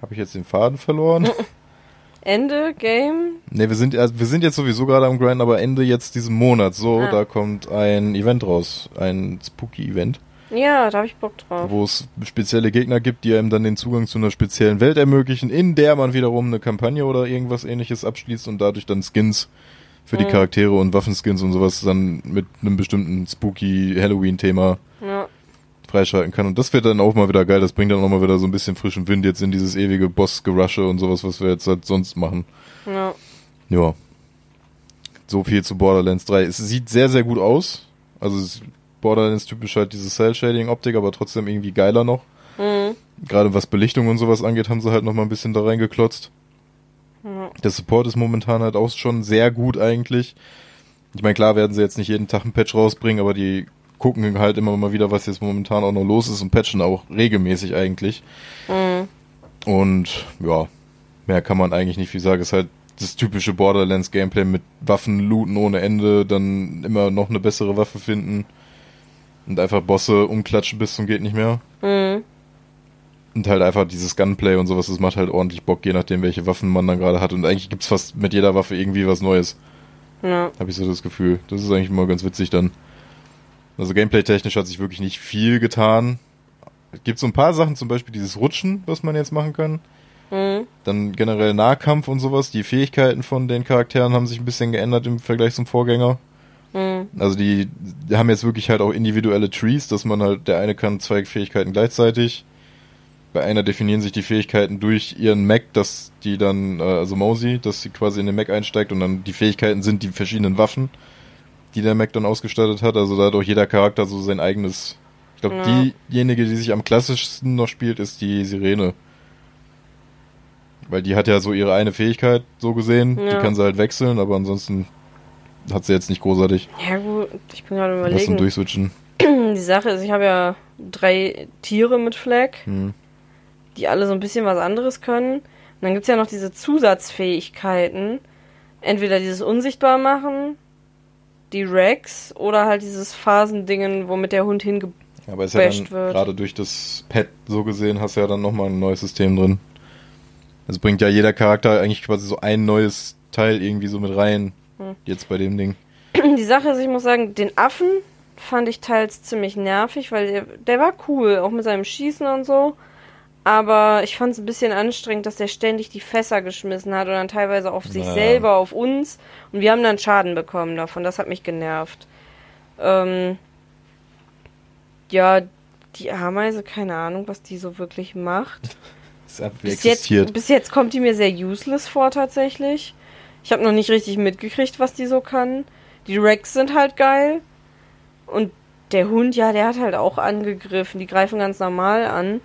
habe ich jetzt den Faden verloren. Ende, Game. Ne, wir sind also wir sind jetzt sowieso gerade am Grinden, aber Ende jetzt diesen Monat. So, Ah. da kommt ein Event raus, ein Spooky Event, Ja, da habe ich Bock drauf. wo es spezielle Gegner gibt, die einem dann den Zugang zu einer speziellen Welt ermöglichen, in der man wiederum eine Kampagne oder irgendwas ähnliches abschließt und dadurch dann Skins für die Mhm. Charaktere und Waffenskins und sowas dann mit einem bestimmten Spooky Halloween Thema Ja. Freischalten kann. Und das wird dann auch mal wieder geil. Das bringt dann auch mal wieder so ein bisschen frischen Wind jetzt in dieses ewige Boss-Gerusche und sowas, was wir jetzt halt sonst machen. Ja. Ja. So viel zu Borderlands 3. Es sieht sehr, sehr gut aus. Also es ist Borderlands typisch halt diese Cell-Shading-Optik, aber trotzdem irgendwie geiler noch. Mhm. Gerade was Belichtung und sowas angeht, haben sie halt noch mal ein bisschen da reingeklotzt. Ja. Der Support ist momentan halt auch schon sehr gut eigentlich. Ich meine, klar werden sie jetzt nicht jeden Tag ein Patch rausbringen, aber die gucken halt immer mal wieder, was jetzt momentan auch noch los ist und patchen auch regelmäßig eigentlich. Mhm. Und ja, mehr kann man eigentlich nicht viel sagen. Es ist halt das typische Borderlands-Gameplay mit Waffen looten ohne Ende, dann immer noch eine bessere Waffe finden und einfach Bosse umklatschen bis zum geht nicht mehr. Mhm. Und halt einfach dieses Gunplay und sowas, das macht halt ordentlich Bock, je nachdem, welche Waffen man dann gerade hat. Und eigentlich gibt's fast mit jeder Waffe irgendwie was Neues. Ja. Habe ich so das Gefühl. Das ist eigentlich immer ganz witzig dann. Also gameplay-technisch hat sich wirklich nicht viel getan. Es gibt so ein paar Sachen, zum Beispiel dieses Rutschen, was man jetzt machen kann. Mhm. Dann generell Nahkampf und sowas. Die Fähigkeiten von den Charakteren haben sich ein bisschen geändert im Vergleich zum Vorgänger. Mhm. Also die, die haben jetzt wirklich halt auch individuelle Trees, dass man halt, der eine kann zwei Fähigkeiten gleichzeitig. Bei einer definieren sich die Fähigkeiten durch ihren Mac, dass die dann, äh, also Mosey, dass sie quasi in den Mac einsteigt und dann die Fähigkeiten sind die verschiedenen Waffen, die der Mac dann ausgestattet hat. Also da hat auch jeder Charakter so sein eigenes. Ich glaube, Ja. diejenige, die sich am klassischsten noch spielt, ist die Sirene. Weil die hat ja so ihre eine Fähigkeit, so gesehen. Die Ja. kann sie halt wechseln, aber ansonsten hat sie jetzt nicht großartig. Ja gut, ich bin gerade überlegen. Durchswitchen. Die Sache ist, ich habe ja drei Tiere mit Flag, Hm. die alle so ein bisschen was anderes können. Und dann gibt's ja noch diese Zusatzfähigkeiten. Entweder dieses Unsichtbar machen, die Rex oder halt dieses Phasendingen, womit der Hund hinge... Aber ist ja dann gerade durch das Pad so gesehen, hast du ja dann nochmal ein neues System drin. Es bringt ja jeder Charakter eigentlich quasi so ein neues Teil irgendwie so mit rein. Hm. Jetzt bei dem Ding. Die Sache ist, ich muss sagen, den Affen fand ich teils ziemlich nervig, weil der, der war cool, auch mit seinem Schießen und so. Aber ich fand es ein bisschen anstrengend, dass der ständig die Fässer geschmissen hat und dann teilweise auf sich Naja. selber, auf uns. Und wir haben dann Schaden bekommen davon. Das hat mich genervt. Ähm, ja, die Ameise, keine Ahnung, was die so wirklich macht. Bis jetzt, bis jetzt kommt die mir sehr useless vor, tatsächlich. Ich habe noch nicht richtig mitgekriegt, was die so kann. Die Rex sind halt geil. Und der Hund, ja, der hat halt auch angegriffen. Die greifen ganz normal an.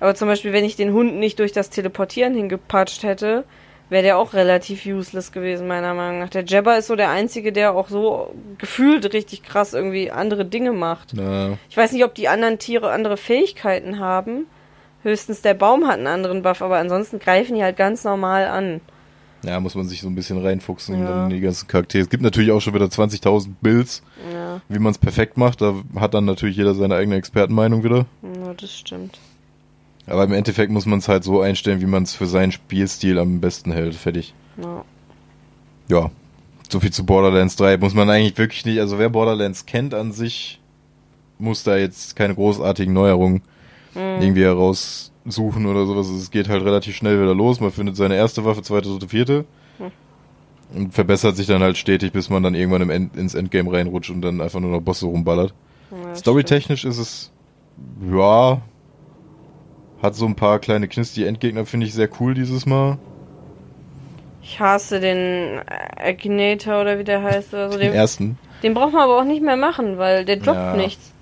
Aber zum Beispiel, wenn ich den Hund nicht durch das Teleportieren hingepatscht hätte, wäre der auch relativ useless gewesen, meiner Meinung nach. Der Jabba ist so der Einzige, der auch so gefühlt richtig krass irgendwie andere Dinge macht. Na, Ich weiß nicht, ob die anderen Tiere andere Fähigkeiten haben. Höchstens der Baum hat einen anderen Buff, aber ansonsten greifen die halt ganz normal an. ja, muss man sich so ein bisschen reinfuchsen Ja. dann in die ganzen Charaktere. Es gibt natürlich auch schon wieder 20.000 Builds, Ja, wie man es perfekt macht. Da hat dann natürlich jeder seine eigene Expertenmeinung wieder. ja das stimmt. Aber im Endeffekt muss man es halt so einstellen, wie man es für seinen Spielstil am besten hält. Fertig. Ja. Ja, so viel zu Borderlands 3 muss man eigentlich wirklich nicht, also wer Borderlands kennt an sich, muss da jetzt keine großartigen Neuerungen Mhm. irgendwie heraussuchen oder sowas. Es geht halt relativ schnell wieder los. Man findet seine erste Waffe, zweite, dritte, vierte. Hm. Und verbessert sich dann halt stetig, bis man dann irgendwann im End, ins Endgame reinrutscht und dann einfach nur noch Bosse rumballert. Ja. Storytechnisch ist es, ja, hat so ein paar kleine Knists. Die Endgegner finde ich sehr cool dieses Mal. Ich hasse den Akinator oder wie der heißt oder so. Den Den, ersten. den braucht man aber auch nicht mehr machen, weil der droppt Ja. nichts.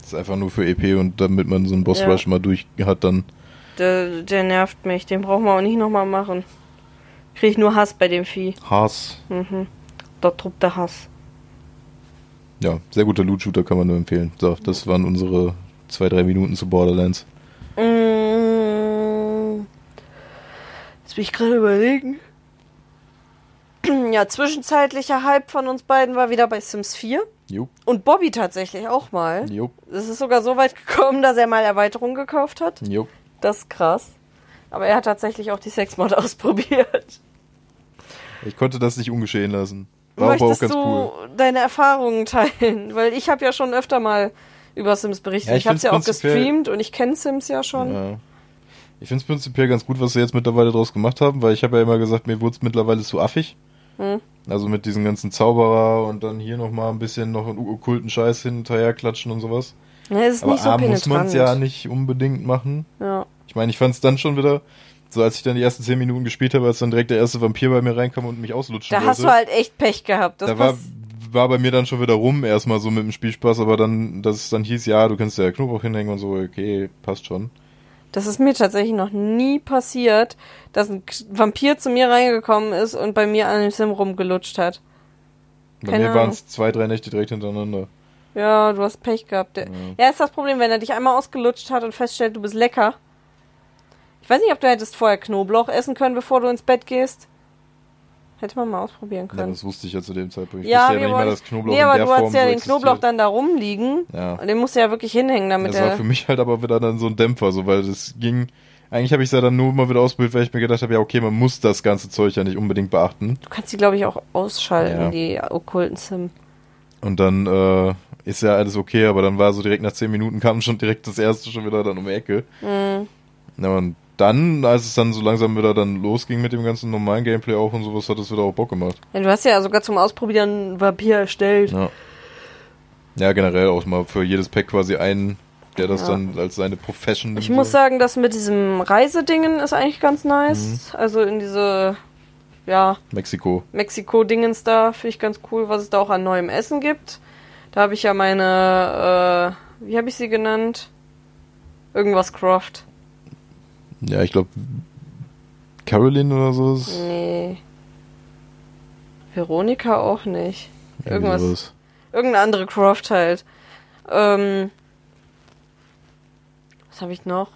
Das ist einfach nur für EP und damit man so einen Boss Ja. Rush mal durch hat, dann. Der, der nervt mich. Den braucht man auch nicht nochmal machen. Krieg ich nur Hass bei dem Vieh. Haas. Mhm. Da truppt der Hass. Ja, sehr guter Loot-Shooter kann man nur empfehlen. So, das waren unsere zwei, drei Minuten zu Borderlands. Mm. Jetzt bin ich gerade überlegen. Ja, zwischenzeitlicher Hype von uns beiden war wieder bei Sims 4. Jo, Und Bobby tatsächlich auch mal. jo, Es ist sogar so weit gekommen, dass er mal Erweiterungen gekauft hat. jo. Das ist krass. Aber er hat tatsächlich auch die Sexmod ausprobiert. Ich konnte das nicht ungeschehen lassen. War aber auch Möchtest ganz du cool. deine Erfahrungen teilen? Weil ich habe ja schon öfter mal über Sims berichtet. Ja, ich ich habe es ja auch gestreamt und ich kenne Sims ja schon. Ja. Ich finde es prinzipiell ganz gut, was sie jetzt mittlerweile draus gemacht haben, weil ich habe ja immer gesagt, mir wurde es mittlerweile zu affig. Hm. Also mit diesen ganzen Zauberer und dann hier nochmal ein bisschen noch einen okkulten Scheiß hinterher klatschen und sowas. Ja, ist Aber nicht so A, muss man penetrant. es ja nicht unbedingt machen. ja. Ich meine, ich fand es dann schon wieder, so als ich dann die ersten 10 Minuten gespielt habe, als dann direkt der erste Vampir bei mir reinkam und mich auslutschen Da wollte. hast du halt echt Pech gehabt. Das da war, war bei mir dann schon wieder rum, erstmal so mit dem Spielspaß, aber dann, dass es dann hieß, ja, du kannst ja Knoblauch hinhängen und so, okay, passt schon. Das ist mir tatsächlich noch nie passiert, dass ein Vampir zu mir reingekommen ist und bei mir an dem Sim rumgelutscht hat. Bei Keine mir waren es zwei, drei Nächte direkt hintereinander. Ja, du hast Pech gehabt. Der- Ja, ist das Problem, wenn er dich einmal ausgelutscht hat und feststellt, du bist lecker. Ich weiß nicht, ob du hättest vorher Knoblauch essen können, bevor du ins Bett gehst. Hätte man mal ausprobieren Ja, können. das wusste ich ja zu dem Zeitpunkt. Ich Ja, wusste ja nicht mal, dass Knoblauch nee, in aber der du Form hast ja so den. Knoblauch dann da rumliegen. Ja. Und den musst du ja wirklich hinhängen, damit Das war für mich halt aber wieder dann so ein Dämpfer, so, weil das ging, eigentlich habe ich es ja dann nur mal wieder ausprobiert, weil ich mir gedacht habe, ja, okay, man muss das ganze Zeug ja nicht unbedingt beachten. Du kannst die, glaube ich, auch ausschalten, Ja. die okkulten Sim. Und dann, äh, ist ja alles okay, aber dann war so direkt nach 10 Minuten kam schon direkt das erste schon wieder dann um die Ecke. Mhm. Ja, und dann, als es dann so langsam wieder dann losging mit dem ganzen normalen Gameplay auch und sowas, hat es wieder auch Bock gemacht. Ja, du hast ja sogar zum Ausprobieren einen Vampir erstellt. Ja. Ja, generell auch mal für jedes Pack quasi einen, der das Ja. dann als seine Profession nimmt. Ich muss sagen, das mit diesem Reisedingen ist eigentlich ganz nice. Mhm. Also in diese, ja, Mexiko. Mexiko-Dingens da finde ich ganz cool, was es da auch an neuem Essen gibt. Da habe ich ja meine, äh, wie habe ich sie genannt? Irgendwas Croft. Ja, ich glaube, Caroline oder so ist. Nee. Veronika auch nicht. Irgendwas. sowas. Irgendeine andere Croft halt. Ähm, was habe ich noch?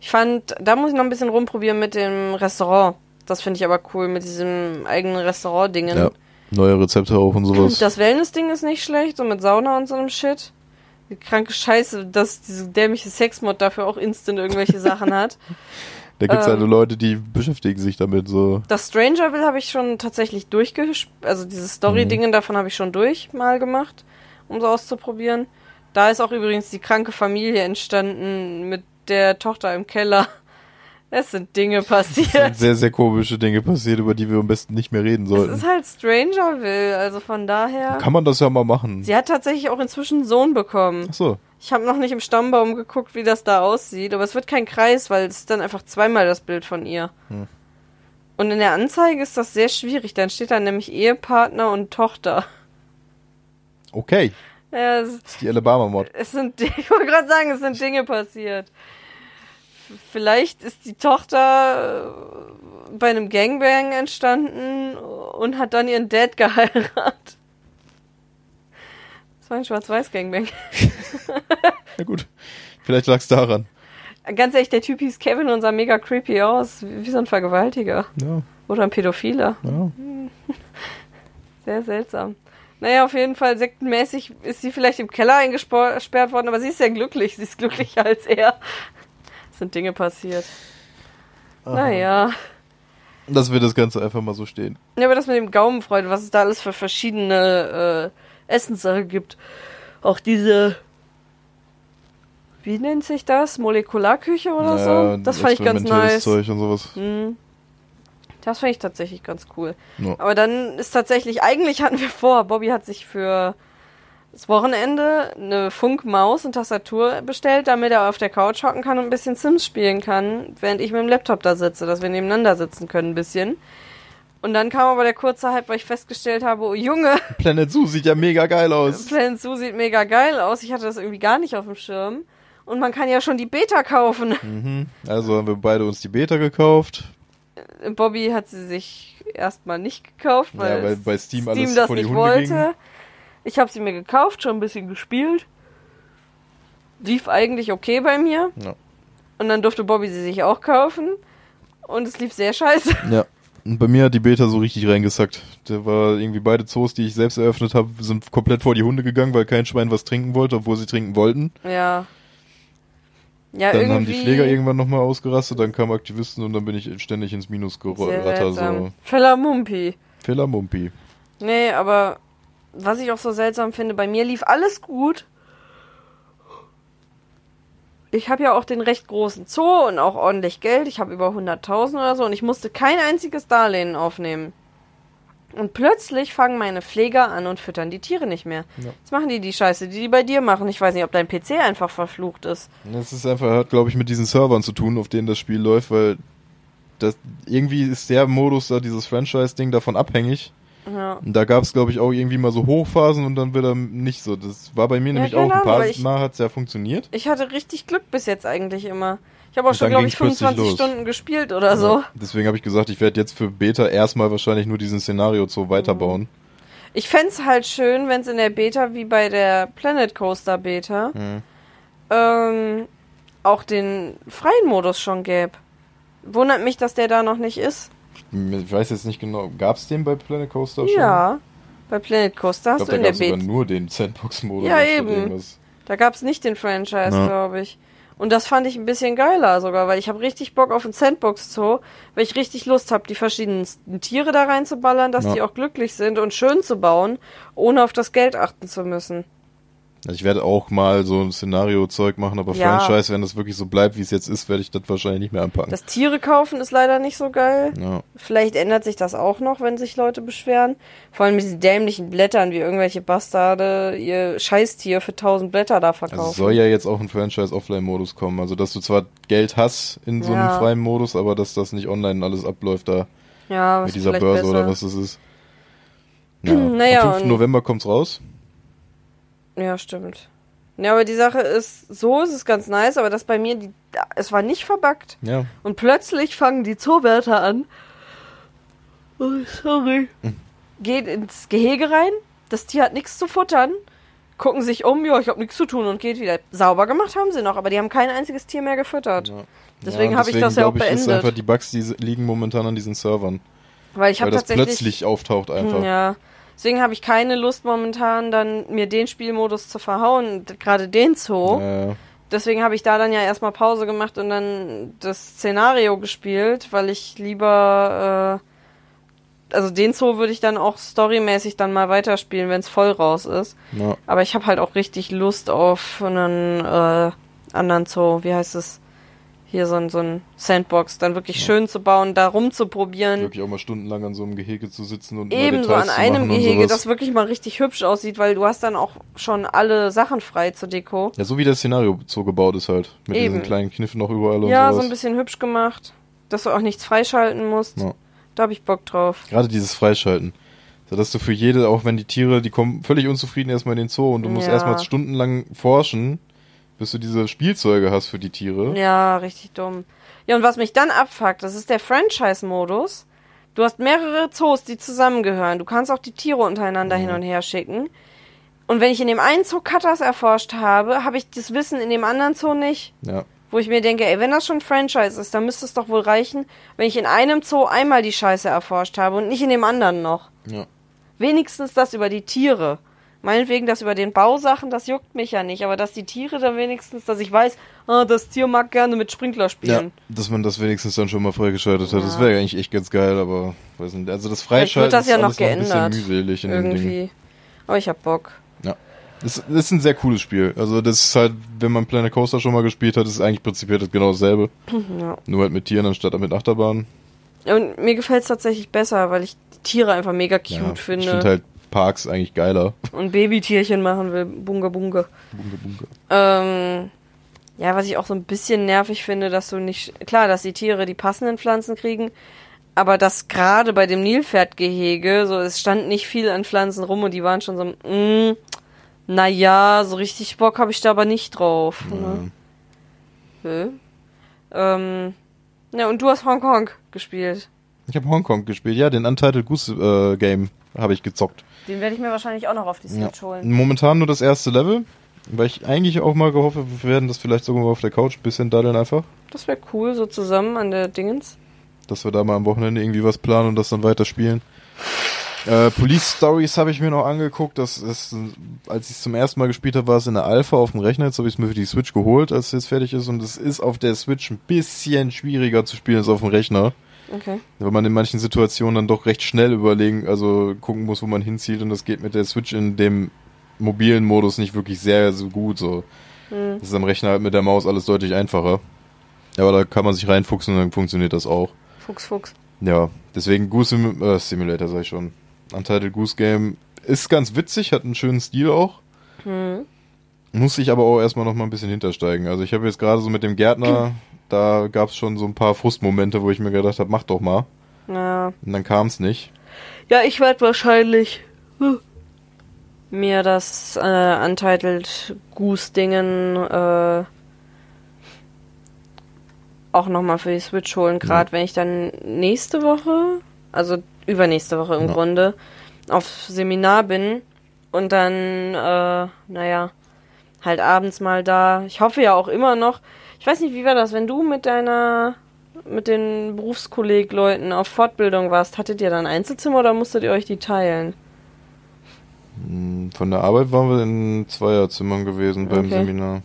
Ich fand, da muss ich noch ein bisschen rumprobieren mit dem Restaurant. Das finde ich aber cool, mit diesem eigenen Restaurant-Dingen. Ja, neue Rezepte auch und sowas. Das Wellness-Ding ist nicht schlecht, so mit Sauna und so einem Shit. Die kranke Scheiße, dass diese dämliche Sexmod dafür auch instant irgendwelche Sachen hat. da gibt's halt ähm, Leute, die beschäftigen sich damit so. Das Strangerville habe ich schon tatsächlich durchgespielt. Also dieses Story-Dingen davon habe ich schon durch mal gemacht, um so auszuprobieren. Da ist auch übrigens die kranke Familie entstanden mit der Tochter im Keller. Es sind Dinge Es passiert. sind sehr, sehr komische Dinge passiert, über die wir am besten nicht mehr reden Es sollten. ist halt Strangerville, also von daher. Kann man das ja mal machen. Sie hat tatsächlich auch inzwischen einen Sohn bekommen. Ach so. Ich habe noch nicht im Stammbaum geguckt, wie das da aussieht, aber es wird kein Kreis, weil es ist dann einfach zweimal das Bild von ihr. Hm. Und in der Anzeige ist das sehr schwierig. Dann steht da nämlich Ehepartner und Tochter. Okay. Ja, es, Das ist die Alabama-Mod. es sind, ich wollte gerade sagen, es sind Dinge passiert. Vielleicht ist die Tochter äh, bei einem Gangbang entstanden und hat dann ihren Dad geheiratet. Das war ein Schwarz-Weiß-Gangbang. Ja gut. Vielleicht lag's daran. Ganz ehrlich, der Typ hieß Kevin und sah mega creepy aus, wie so ein Vergewaltiger. Ja, Oder ein Pädophiler. ja. Sehr seltsam. Naja, auf jeden Fall sektenmäßig ist sie vielleicht im Keller eingesperrt worden, aber sie ist sehr glücklich. Sie ist glücklicher als er. Sind Dinge passiert. Naja. Dass wir das Ganze einfach mal so stehen. Ja, aber das mit dem Gaumenfreude, was es da alles für verschiedene äh, Essenssachen gibt. Auch diese, wie nennt sich das? Molekularküche oder so? Das fand ich ganz nice. Zeug und sowas. Mhm. Das fand ich tatsächlich ganz cool. Ja. Aber dann ist tatsächlich, eigentlich hatten wir vor, Bobby hat sich für das Wochenende eine Funkmaus und Tastatur bestellt, damit er auf der Couch hocken kann und ein bisschen Sims spielen kann, während ich mit dem Laptop da sitze, dass wir nebeneinander sitzen können ein bisschen. Und dann kam aber der kurze Hype, weil ich festgestellt habe, oh Junge, Planet Zoo sieht ja mega geil aus. Planet Zoo sieht mega geil aus. Ich hatte das irgendwie gar nicht auf dem Schirm. Und man kann ja schon die Beta kaufen. Mhm. Also haben wir beide uns die Beta gekauft. Bobby hat sie sich erstmal nicht gekauft, Ja, weil, weil bei Steam alles das vor die nicht Hunde wollte. ging. Ich habe sie mir gekauft, schon ein bisschen gespielt. Lief eigentlich okay bei mir. Ja. Und dann durfte Bobby sie sich auch kaufen. Und es lief sehr scheiße. Ja. Und bei mir hat die Beta so richtig reingesackt. Da war irgendwie beide Zoos, die ich selbst eröffnet habe, sind komplett vor die Hunde gegangen, weil kein Schwein was trinken wollte, obwohl sie trinken wollten. Ja. Ja, dann irgendwie. haben die Pfleger irgendwann nochmal ausgerastet, dann kamen Aktivisten und dann bin ich ständig ins Minus gerattert. So. Fellamumpi. Fehlermumpi. Nee, aber was ich auch so seltsam finde, bei mir lief alles gut. Ich habe ja auch den recht großen Zoo und auch ordentlich Geld. Ich habe über 100.000 oder so und ich musste kein einziges Darlehen aufnehmen. Und plötzlich fangen meine Pfleger an und füttern die Tiere nicht mehr. Ja. Jetzt machen die die Scheiße, die die bei dir machen. Ich weiß nicht, ob dein PC einfach verflucht ist. Das ist einfach, hat glaube ich mit diesen Servern zu tun, auf denen das Spiel läuft, weil das, irgendwie ist der Modus da, dieses Franchise-Ding davon abhängig. Ja. Und da gab es glaube ich auch irgendwie mal so Hochphasen und dann wieder nicht so. Das war bei mir nämlich keine auch ein paar ich- Mal hat's ja funktioniert. Ich hatte richtig Glück bis jetzt eigentlich immer. Ich habe auch Und schon, glaube ich, ging's plötzlich 25 los. Stunden gespielt oder so. Ja, deswegen habe ich gesagt, ich werde jetzt für Beta erstmal wahrscheinlich nur diesen Szenario Zoo weiterbauen. Ich fänd's halt schön, wenn es in der Beta wie bei der Planet Coaster Beta Mhm. ähm, auch den freien Modus schon gäbe. Wundert mich, dass der da noch nicht ist. Ich weiß jetzt nicht genau, gab's den bei Planet Coaster schon? Ja, bei Planet Coaster Ich hast glaube, du da in der Beta. nur den Sandbox-Modus. Ja, eben. irgendwas. Da gab's nicht den Franchise, Ja. glaube ich. Und das fand ich ein bisschen geiler sogar, weil ich habe richtig Bock auf ein Sandbox Zoo, weil ich richtig Lust habe, die verschiedenen Tiere da reinzuballern, dass Ja. die auch glücklich sind und schön zu bauen, ohne auf das Geld achten zu müssen. Also ich werde auch mal so ein Szenario-Zeug machen, aber Ja. Franchise, wenn das wirklich so bleibt, wie es jetzt ist, werde ich das wahrscheinlich nicht mehr anpacken. Das Tiere kaufen ist leider nicht so geil. ja. Vielleicht ändert sich das auch noch, wenn sich Leute beschweren. Vor allem mit diesen dämlichen Blättern, wie irgendwelche Bastarde ihr Scheißtier für 1000 Blätter da Also verkaufen. es soll ja jetzt auch ein Franchise-Offline-Modus kommen. Also dass du zwar Geld hast in so einem Ja. freien Modus, aber dass das nicht online alles abläuft da ja, was mit dieser Börse besser. oder was das ist. Ja. Naja, Am 5. und- November kommt's raus. Ja, stimmt. Ja, aber die Sache ist, so ist es ganz nice, aber das bei mir, die, es war nicht verbuggt. Ja. Und plötzlich fangen die Zoowärter an. Oh, sorry. Geht ins Gehege rein. Das Tier hat nichts zu futtern. Gucken sich um, ja, ich hab nichts zu tun und geht wieder. Sauber gemacht haben sie noch, aber die haben kein einziges Tier mehr gefüttert. ja. Deswegen Ja, habe ich das ja auch ich, ist beendet. einfach die Bugs, die liegen momentan an diesen Servern. Weil ich habe das tatsächlich. plötzlich auftaucht einfach. Ja. Deswegen habe ich keine Lust momentan, dann mir den Spielmodus zu verhauen, gerade den Zoo. Ja. Deswegen habe ich da dann ja erstmal Pause gemacht und dann das Szenario gespielt, weil ich lieber, äh, also den Zoo würde ich dann auch storymäßig dann mal weiterspielen, wenn es voll raus ist. Ja. Aber ich habe halt auch richtig Lust auf einen äh, anderen Zoo, wie heißt es? Hier so ein, so ein Sandbox, dann wirklich schön zu bauen, da rumzuprobieren. Wirklich auch mal stundenlang an so einem Gehege zu sitzen und Ebenso an einem Gehege, das wirklich mal richtig hübsch aussieht, weil du hast dann auch schon alle Sachen frei zur Deko. Ja, so wie das Szenario so gebaut ist halt. Mit Eben. diesen kleinen Kniffen noch überall und Ja, so sowas. ein bisschen hübsch gemacht, dass du auch nichts freischalten musst. Ja. Da habe ich Bock drauf. Gerade dieses Freischalten. So dass du für jede, auch wenn die Tiere, die kommen völlig unzufrieden erstmal in den Zoo und du musst Ja. erstmal stundenlang forschen, bis du diese Spielzeuge hast für die Tiere. Ja, richtig dumm. Ja, und was mich dann abfuckt, das ist der Franchise-Modus. Du hast mehrere Zoos, die zusammengehören. Du kannst auch die Tiere untereinander hin und her schicken. Und wenn ich in dem einen Zoo Cutters erforscht habe, habe ich das Wissen in dem anderen Zoo nicht. Ja. Wo ich mir denke, ey, wenn das schon Franchise ist, dann müsste es doch wohl reichen, wenn ich in einem Zoo einmal die Scheiße erforscht habe und nicht in dem anderen noch. Ja. Wenigstens das über die Tiere. Meinetwegen das über den Bausachen, das juckt mich ja nicht, aber dass die Tiere dann wenigstens, dass ich weiß, ah, das Tier mag gerne mit Sprinkler Ja, spielen. dass man das wenigstens dann schon mal freigeschaltet hat. Das Ja. wäre eigentlich echt ganz geil, aber weiß nicht. Also das Freischalten wird das ja ist noch alles noch ein geändert. bisschen mühselig in dem Ding. Irgendwie. Aber ich hab Bock. Das, das ist ein sehr cooles Spiel. Also das ist halt, wenn man Planet Coaster schon mal gespielt hat, ist es eigentlich prinzipiell das genau dasselbe. Ja. Nur halt mit Tieren anstatt mit Achterbahnen. Und mir gefällt es tatsächlich besser, weil ich die Tiere einfach mega cute Ja, finde. Ich finde halt Parks eigentlich geiler. und Babytierchen machen will. Bunga bunga. Bunga, bunga. Ähm, ja, was ich auch so ein bisschen nervig finde, dass du nicht, klar, dass die Tiere die passenden Pflanzen kriegen, aber dass gerade bei dem Nilpferdgehege, so, es stand nicht viel an Pflanzen rum und die waren schon so, mm, naja, so richtig Bock habe ich da aber nicht drauf. Ne? Nö. Ähm, ja, und du hast Hongkong gespielt. Ich habe Hongkong gespielt. Ja, den Untitled Goose äh, Game habe ich gezockt. Den werde ich mir wahrscheinlich auch noch auf die Ja. Switch holen. Momentan nur das erste Level, weil ich eigentlich auch mal gehofft habe, wir werden das vielleicht sogar mal auf der Couch ein bisschen daddeln einfach. Das wäre cool, so zusammen an der Dingens. Dass wir da mal am Wochenende irgendwie was planen und das dann weiterspielen. Äh, Police Stories habe ich mir noch angeguckt. Das ist, als ich es zum ersten Mal gespielt habe, war es in der Alpha auf dem Rechner. Jetzt habe ich es mir für die Switch geholt, als es jetzt fertig ist. Und es ist auf der Switch ein bisschen schwieriger zu spielen als auf dem Rechner. Okay. Weil man in manchen Situationen dann doch recht schnell überlegen, also gucken muss, wo man hinzielt. Und das geht mit der Switch in dem mobilen Modus nicht wirklich sehr so gut. So. Hm. Das ist am Rechner halt mit der Maus alles deutlich einfacher. Aber da kann man sich reinfuchsen und dann funktioniert das auch. Fuchs, Fuchs. Ja, deswegen Goose Sim äh, Simulator, sag ich schon. Untitled Goose Game ist ganz witzig, hat einen schönen Stil auch. Hm. Muss ich aber auch erstmal noch mal ein bisschen hintersteigen. Also ich habe jetzt gerade so mit dem Gärtner, da gab es schon so ein paar Frustmomente, wo ich mir gedacht habe, mach doch mal. Ja. Und dann kam es nicht. Ja, ich werde wahrscheinlich hm, mir das äh, Untitled Goose-Dingen äh, auch nochmal für die Switch holen. Gerade wenn ich dann nächste Woche, also übernächste Woche im Ja. Grunde, auf Seminar bin und dann, äh, naja, halt abends mal da. Ich hoffe ja auch immer noch. Ich weiß nicht, wie war das, wenn du mit deiner mit den Berufskollegleuten auf Fortbildung warst, hattet ihr dann Einzelzimmer oder musstet ihr euch die teilen? Hm, Von der Arbeit waren wir in Zweierzimmern gewesen beim Okay. Seminar.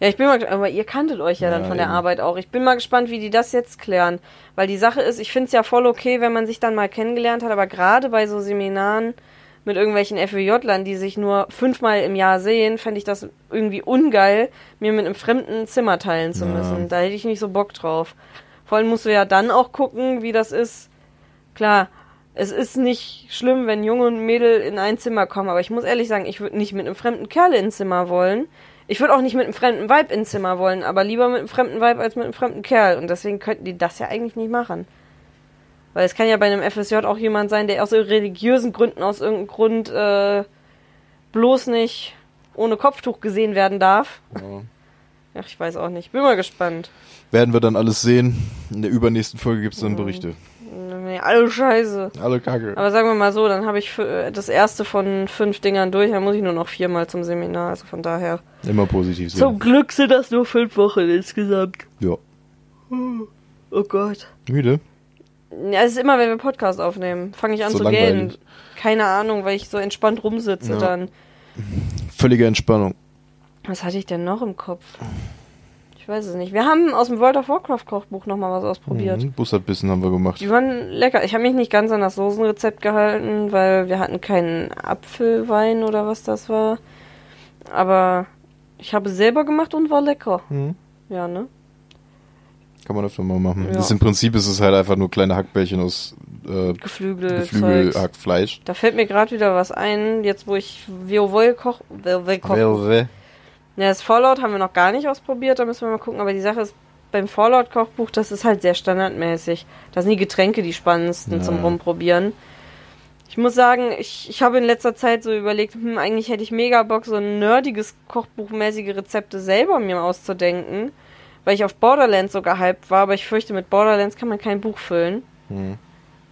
Ja, ich bin mal, aber ihr kanntet euch ja, dann Ja, von der eben. Arbeit auch. Ich bin mal gespannt, wie die das jetzt klären. Weil die Sache ist, ich finde es ja voll okay, wenn man sich dann mal kennengelernt hat, aber gerade bei so Seminaren mit irgendwelchen FWJ-Lern, die sich nur fünfmal im Jahr sehen, fände ich das irgendwie ungeil, mir mit einem fremden Zimmer teilen zu Ja. müssen. Da hätte ich nicht so Bock drauf. Vor allem musst du ja dann auch gucken, wie das ist. Klar, es ist nicht schlimm, wenn Junge und Mädel in ein Zimmer kommen, aber ich muss ehrlich sagen, ich würde nicht mit einem fremden Kerl ins Zimmer wollen. Ich würde auch nicht mit einem fremden Vibe ins Zimmer wollen, aber lieber mit einem fremden Vibe als mit einem fremden Kerl. Und deswegen könnten die das ja eigentlich nicht machen. Weil es kann ja bei einem FSJ auch jemand sein, der aus religiösen Gründen, aus irgendeinem Grund äh, bloß nicht ohne Kopftuch gesehen werden darf. Ja. Ach, ich weiß auch nicht. Bin mal gespannt. Werden wir dann alles sehen. In der übernächsten Folge gibt's dann Berichte. Nee, alle Scheiße. Alle Kacke. Aber sagen wir mal so, dann habe ich für, das erste von fünf Dingern durch, dann muss ich nur noch viermal zum Seminar. Also von daher. Immer positiv sehen. Zum Glück sind das nur fünf Wochen insgesamt. Ja. Oh Gott. Müde? Ja, es ist immer, wenn wir Podcast aufnehmen, fange ich an So zu gehen. langweilig. Keine Ahnung, weil ich so entspannt rumsitze Ja. dann. Völlige Entspannung. Was hatte ich denn noch im Kopf? Ich weiß es nicht. Wir haben aus dem World of Warcraft Kochbuch nochmal was ausprobiert. Mhm. Bussardbissen haben wir gemacht. Die waren lecker. Ich habe mich nicht ganz an das Soßenrezept gehalten, weil wir hatten keinen Apfelwein oder was das war. Aber ich habe selber gemacht und war lecker. Mhm. Ja, ne? Kann man öfter mal machen. Ja. Das Im Prinzip ist es halt einfach nur kleine Hackbällchen aus äh, Geflügel. Geflügelhackfleisch. Da fällt mir gerade wieder was ein, jetzt wo ich WoW koch, WoW. Ja, das Fallout haben wir noch gar nicht ausprobiert, da müssen wir mal gucken. Aber die Sache ist, beim Fallout-Kochbuch, das ist halt sehr standardmäßig. Da sind die Getränke die spannendsten Ja. zum Rumprobieren. Ich muss sagen, ich, ich habe in letzter Zeit so überlegt, hm, eigentlich hätte ich mega Bock, so ein nerdiges Kochbuchmäßige Rezepte selber mir auszudenken. Weil ich auf Borderlands so gehypt war, aber ich fürchte, mit Borderlands kann man kein Buch füllen. Mhm.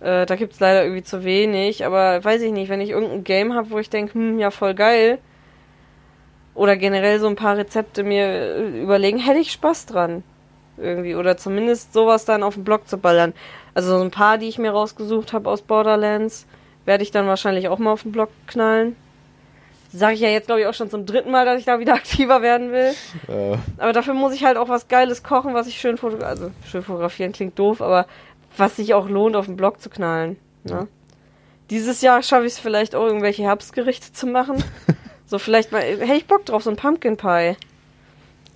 Äh, da gibt's leider irgendwie zu wenig, aber weiß ich nicht, wenn ich irgendein Game habe, wo ich denke, hm, ja, voll geil. Oder generell so ein paar Rezepte mir äh, überlegen, hätte ich Spaß dran. Irgendwie. Oder zumindest sowas dann auf den Blog zu ballern. Also so ein paar, die ich mir rausgesucht habe aus Borderlands, werde ich dann wahrscheinlich auch mal auf den Blog knallen. Sage ich ja jetzt, glaube ich, auch schon zum dritten Mal, dass ich da wieder aktiver werden will. Äh, Aber dafür muss ich halt auch was Geiles kochen, was ich schön fotografieren, also schön fotografieren klingt doof, aber was sich auch lohnt, auf den Blog zu knallen. Ne? Dieses Jahr schaffe ich es vielleicht auch, irgendwelche Herbstgerichte zu machen. so vielleicht mal, hätte ich Bock drauf, so ein Pumpkin Pie.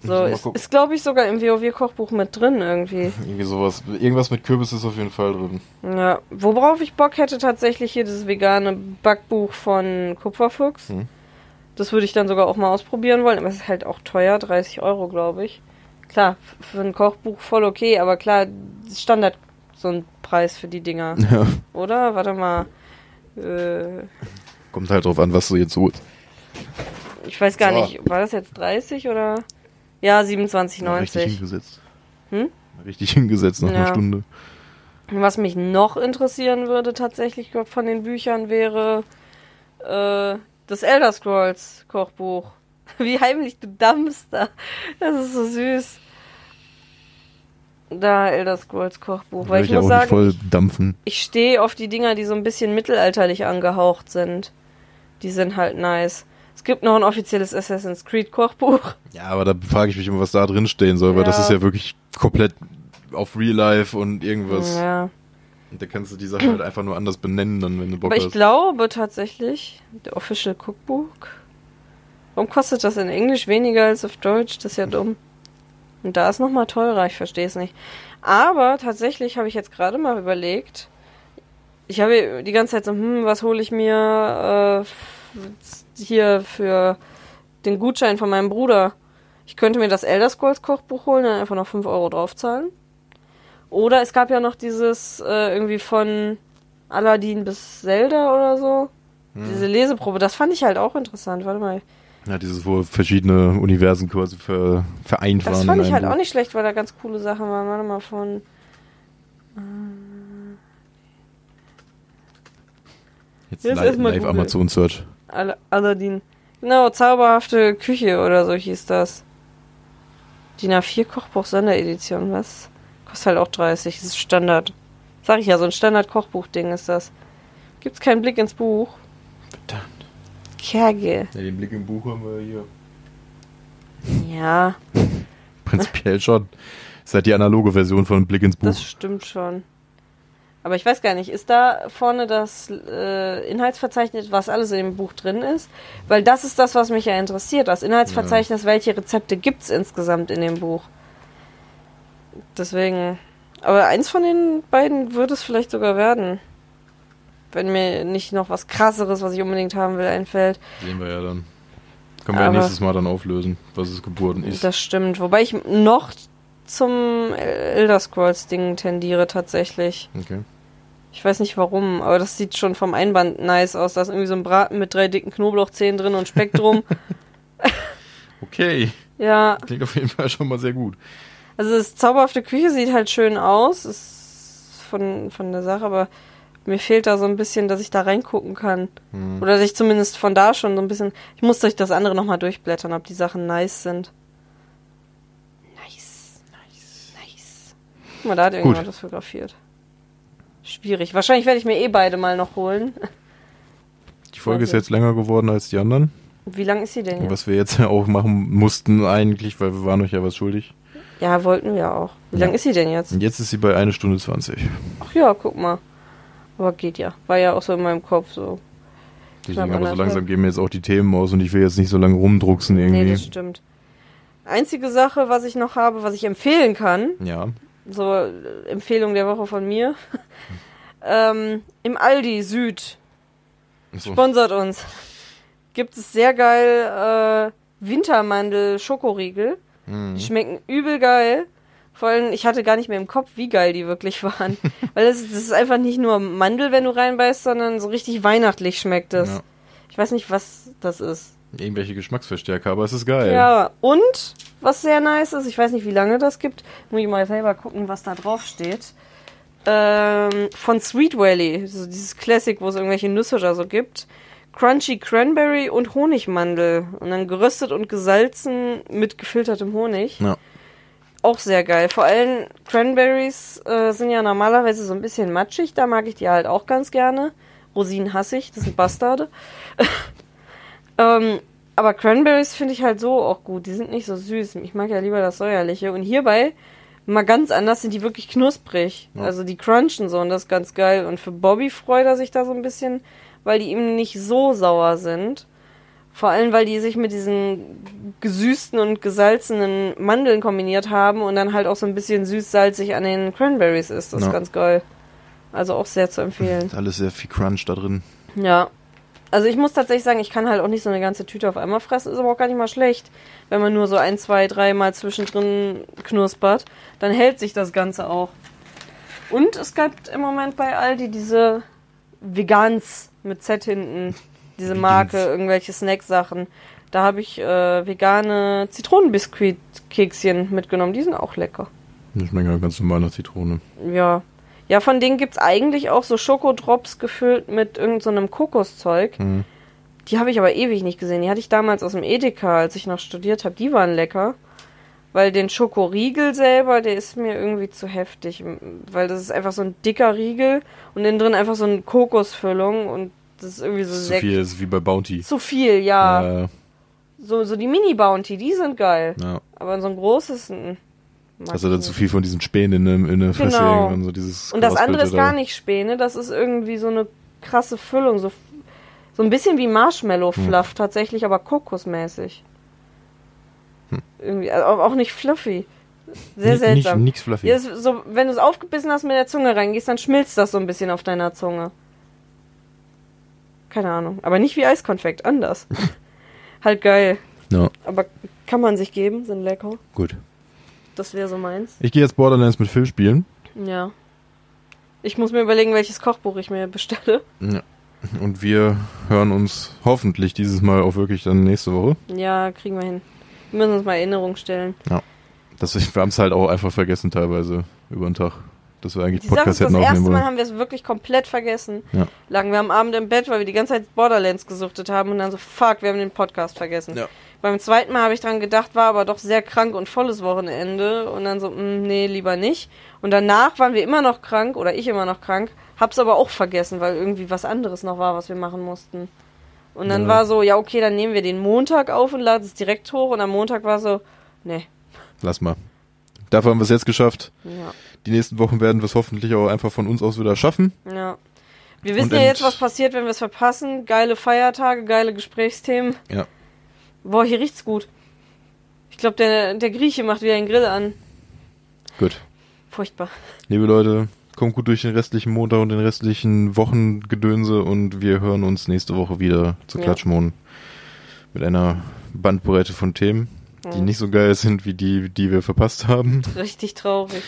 So, ist, ist glaube ich sogar im WoW-Kochbuch mit drin irgendwie. irgendwie sowas. Irgendwas mit Kürbis ist auf jeden Fall drin. Ja, worauf ich Bock hätte tatsächlich hier dieses vegane Backbuch von Kupferfuchs. Hm. Das würde ich dann sogar auch mal ausprobieren wollen, aber es ist halt auch teuer, 30 Euro, glaube ich. Klar, für ein Kochbuch voll okay, aber klar, Standard so ein Preis für die Dinger, Ja. oder? Warte mal. Äh, Kommt halt drauf an, was du jetzt holst. ich weiß gar So. nicht, war das jetzt 30 oder? Ja, 27,90. Richtig hingesetzt. Hm? Richtig hingesetzt nach Ja. einer Stunde. Was mich noch interessieren würde tatsächlich von den Büchern wäre äh, das Elder Scrolls Kochbuch. Wie heimlich du dampfst da. Das ist so süß. Da Elder Scrolls Kochbuch. Weil ich ja muss sagen, voll dampfen. ich stehe auf die Dinger, die so ein bisschen mittelalterlich angehaucht sind. Die sind halt nice. Es gibt noch ein offizielles Assassin's Creed Kochbuch. Ja, aber da frage ich mich immer, was da drin stehen soll, weil das Ja. ist ja wirklich komplett auf Real Life und irgendwas. Ja. Und da kannst du die Sachen halt einfach nur anders benennen, dann, wenn du Bock Aber ich hast. glaube tatsächlich, der Official Cookbook. Warum kostet das in Englisch weniger als auf Deutsch? Das ist ja dumm. Und da ist nochmal teurer, ich verstehe es nicht. Aber tatsächlich habe ich jetzt gerade mal überlegt, ich habe die ganze Zeit so, hm, was hole ich mir äh, hier für den Gutschein von meinem Bruder? Ich könnte mir das Elder Scrolls Kochbuch holen, dann einfach noch 5 Euro draufzahlen. Oder es gab ja noch dieses äh, irgendwie von Aladdin bis Zelda oder so. Diese Leseprobe, das fand ich halt auch interessant. Warte mal. Ja, dieses, wo verschiedene Universen quasi ver, vereint Das waren. fand in ich halt Buch. auch nicht schlecht, weil da ganz coole Sachen waren. Warte mal von. Jetzt Jetzt live, live. Amazon Search. Al Aladdin. Genau, zauberhafte Küche oder so hieß das. DIN A4 Kochbuch Sonderedition, was? Kostet halt auch 30, das ist Standard. Sag ich ja, so ein Standard-Kochbuch-Ding ist das. Gibt's keinen Blick ins Buch? Verdammt. Kerge. Ja, den Blick im Buch haben wir hier. Ja, Prinzipiell schon. Ist halt die analoge Version von Blick ins Buch. das stimmt schon. Aber ich weiß gar nicht, ist da vorne das äh, Inhaltsverzeichnis, was alles in dem Buch drin ist? Weil das ist das, was mich ja interessiert. Das Inhaltsverzeichnis, welche Rezepte gibt's insgesamt in dem Buch? Deswegen. Aber eins von den beiden würde es vielleicht sogar werden. Wenn mir nicht noch was krasseres, was ich unbedingt haben will, einfällt. Sehen wir ja dann. Können wir ja Aber- nächstes Mal dann auflösen, was es geboren ist. Das stimmt. Wobei ich noch zum Elder Scrolls Ding tendiere tatsächlich. Okay. Ich weiß nicht warum, aber das sieht schon vom Einband nice aus. Da ist irgendwie so ein Braten mit drei dicken Knoblauchzehen drin und Speck drum. Okay. ja, Klingt auf jeden Fall schon mal sehr gut. Also das zauberhafte Küche sieht halt schön aus. Ist von, von der Sache, aber mir fehlt da so ein bisschen, dass ich da reingucken kann. Hm. Oder dass ich zumindest von da schon so ein bisschen. Ich muss durch das andere nochmal durchblättern, ob die Sachen nice sind. Nice. Nice. Nice. Guck mal, da hat irgendjemand das fotografiert. Schwierig. Wahrscheinlich werde ich mir eh beide mal noch holen. Die Folge ist Warte. jetzt länger geworden als die anderen. Wie lang ist sie denn jetzt? Was wir jetzt auch machen mussten eigentlich, weil wir waren euch ja was schuldig. Ja, wollten wir auch. Wie Ja. lang ist sie denn jetzt? Jetzt ist sie bei 1 Stunde 20. Ach ja, guck mal. Aber geht ja. War ja auch so in meinem Kopf so. Deswegen aber so langsam gehen mir jetzt auch die Themen aus und ich will jetzt nicht so lange rumdrucksen irgendwie. Nee, das stimmt. Einzige Sache, was ich noch habe, was ich empfehlen kann, ja. so äh, Empfehlung der Woche von mir, ähm, im Aldi Süd, So. sponsert uns, gibt es sehr geil äh, Wintermandel-Schokoriegel. Mhm. Die schmecken übel geil. Vor allem, ich hatte gar nicht mehr im Kopf, wie geil die wirklich waren. Weil das, das ist einfach nicht nur Mandel, wenn du reinbeißt, sondern so richtig weihnachtlich schmeckt es. Ja. Ich weiß nicht, was das ist. Irgendwelche Geschmacksverstärker, aber es ist geil. Ja, und was sehr nice ist, ich weiß nicht, wie lange das gibt, muss ich mal selber gucken, was da drauf steht. Ähm, von Sweet Valley, so dieses Classic, wo es irgendwelche Nüsse oder so gibt. Crunchy Cranberry und Honigmandel. Und dann geröstet und gesalzen mit gefiltertem Honig. Ja. Auch sehr geil. Vor allem Cranberries äh, sind ja normalerweise so ein bisschen matschig. Da mag ich die halt auch ganz gerne. Rosinen hasse ich, das sind Bastarde. Ähm, aber Cranberries finde ich halt so auch gut. Die sind nicht so süß. Ich mag ja lieber das säuerliche. Und hierbei, mal ganz anders, sind die wirklich knusprig. Ja. Also die crunchen so und das ist ganz geil. Und für Bobby freut er sich da so ein bisschen, weil die eben nicht so sauer sind. Vor allem, weil die sich mit diesen gesüßten und gesalzenen Mandeln kombiniert haben und dann halt auch so ein bisschen süß-salzig an den Cranberries ist. Das Ja. ist ganz geil. Also auch sehr zu empfehlen. Ist alles sehr viel Crunch da drin. Ja. Also ich muss tatsächlich sagen, ich kann halt auch nicht so eine ganze Tüte auf einmal fressen, ist aber auch gar nicht mal schlecht. Wenn man nur so ein, zwei, drei Mal zwischendrin knuspert, dann hält sich das Ganze auch. Und es gibt im Moment bei Aldi diese Vegans mit Z hinten, diese Marke, Vegans. irgendwelche Snacksachen. Da habe ich äh, vegane Zitronenbiskuit-Kekschen mitgenommen, die sind auch lecker. Die schmecken ja ganz normal nach Zitrone. Ja. Ja, von denen gibt's eigentlich auch so Schokodrops gefüllt mit irgendeinem so Kokoszeug. Hm. Die habe ich aber ewig nicht gesehen. Die hatte ich damals aus dem Edeka, als ich noch studiert habe. Die waren lecker. Weil den Schokoriegel selber, der ist mir irgendwie zu heftig. Weil das ist einfach so ein dicker Riegel und innen drin einfach so eine Kokosfüllung und das ist irgendwie so zu viel, ist wie bei Bounty. Zu viel, ja. Ja, So, so die Mini-Bounty, die sind geil. ja. Aber so ein großes. mm, mag Also ich da nicht. zu viel von diesen Spänen in, einem- in der Fresse Genau. irgendwann so dieses Und das andere ist geraspelte gar da. nicht Späne, das ist irgendwie so eine krasse Füllung, so, so ein bisschen wie Marshmallow-Fluff tatsächlich, aber kokosmäßig. Irgendwie, also auch nicht fluffy. Sehr Ni- seltsam. Nicht, nix fluffy. Ja, so, wenn du es aufgebissen hast mit der Zunge reingehst, dann schmilzt das so ein bisschen auf deiner Zunge. Keine Ahnung. Aber nicht wie Eiskonfekt, anders. halt geil. Ja, Aber kann man sich geben, sind lecker. gut. Das wäre so meins. Ich gehe jetzt Borderlands mit Phil spielen. Ja. Ich muss mir überlegen, welches Kochbuch ich mir bestelle. Ja. Und wir hören uns hoffentlich dieses Mal auch wirklich dann nächste Woche. Ja, kriegen wir hin. Wir müssen uns mal Erinnerung stellen. Das, wir haben es halt auch einfach vergessen teilweise über den Tag. Dass wir eigentlich Die Sache Podcast ist, das hätten aufnehmen erste Mal wollen. haben wir es wirklich komplett vergessen. Ja. Lagen wir am Abend im Bett, weil wir die ganze Zeit Borderlands gesuchtet haben und dann so, fuck, wir haben den Podcast vergessen. Ja. Beim zweiten Mal habe ich dran gedacht, war aber doch sehr krank und volles Wochenende und dann so, mh, nee, lieber nicht. Und danach waren wir immer noch krank oder ich immer noch krank, hab's aber auch vergessen, weil irgendwie was anderes noch war, was wir machen mussten. Und dann Ja. war so, ja, okay, dann nehmen wir den Montag auf und laden es direkt hoch und am Montag war so, nee, Lass mal. Dafür haben wir es jetzt geschafft. ja. Die nächsten Wochen werden wir es hoffentlich auch einfach von uns aus wieder schaffen. Ja. Wir wissen Und ja jetzt, was passiert, wenn wir es verpassen. Geile Feiertage, geile Gesprächsthemen. Ja. Boah, hier riecht's gut. Ich glaube, der, der Grieche macht wieder den Grill an. Gut. Furchtbar. Liebe Leute, kommt gut durch den restlichen Montag und den restlichen Wochengedönse und wir hören uns nächste Woche wieder zu Ja. Klatschmohn mit einer Bandbreite von Themen, die Ja. nicht so geil sind wie die, die wir verpasst haben. Richtig traurig.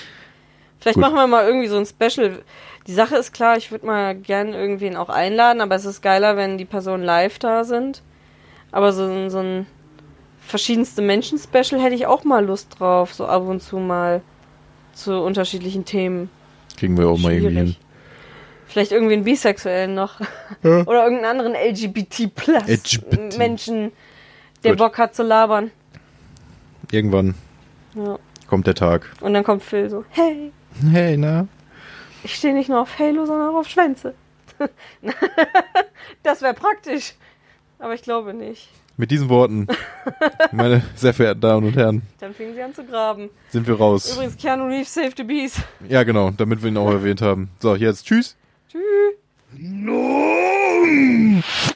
Vielleicht Gut. machen wir mal irgendwie so ein Special. Die Sache ist klar, ich würde mal gern irgendwen auch einladen, aber es ist geiler, wenn die Personen live da sind. Aber so, ein- so ein verschiedenste Menschen-Special hätte ich auch mal Lust drauf, so ab und zu mal zu unterschiedlichen Themen. Kriegen wir auch mal irgendwie hin. Schwierig. Vielleicht irgendwie einen Bisexuellen noch. Ja. Oder irgendeinen anderen LGBT-Plus LGBT. Menschen, der Gut. Bock hat zu labern. Irgendwann Ja. kommt der Tag. Und dann kommt Phil so, hey, Hey, na? ich stehe nicht nur auf Halo, sondern auch auf Schwänze. das wäre praktisch. Aber ich glaube nicht. Mit diesen Worten, meine sehr verehrten Damen und Herren, Dann fingen sie an zu graben. sind wir raus. Übrigens, Keanu Reeves Save the Bees. Ja, genau, damit wir ihn auch erwähnt haben. So, jetzt tschüss. Tschüss.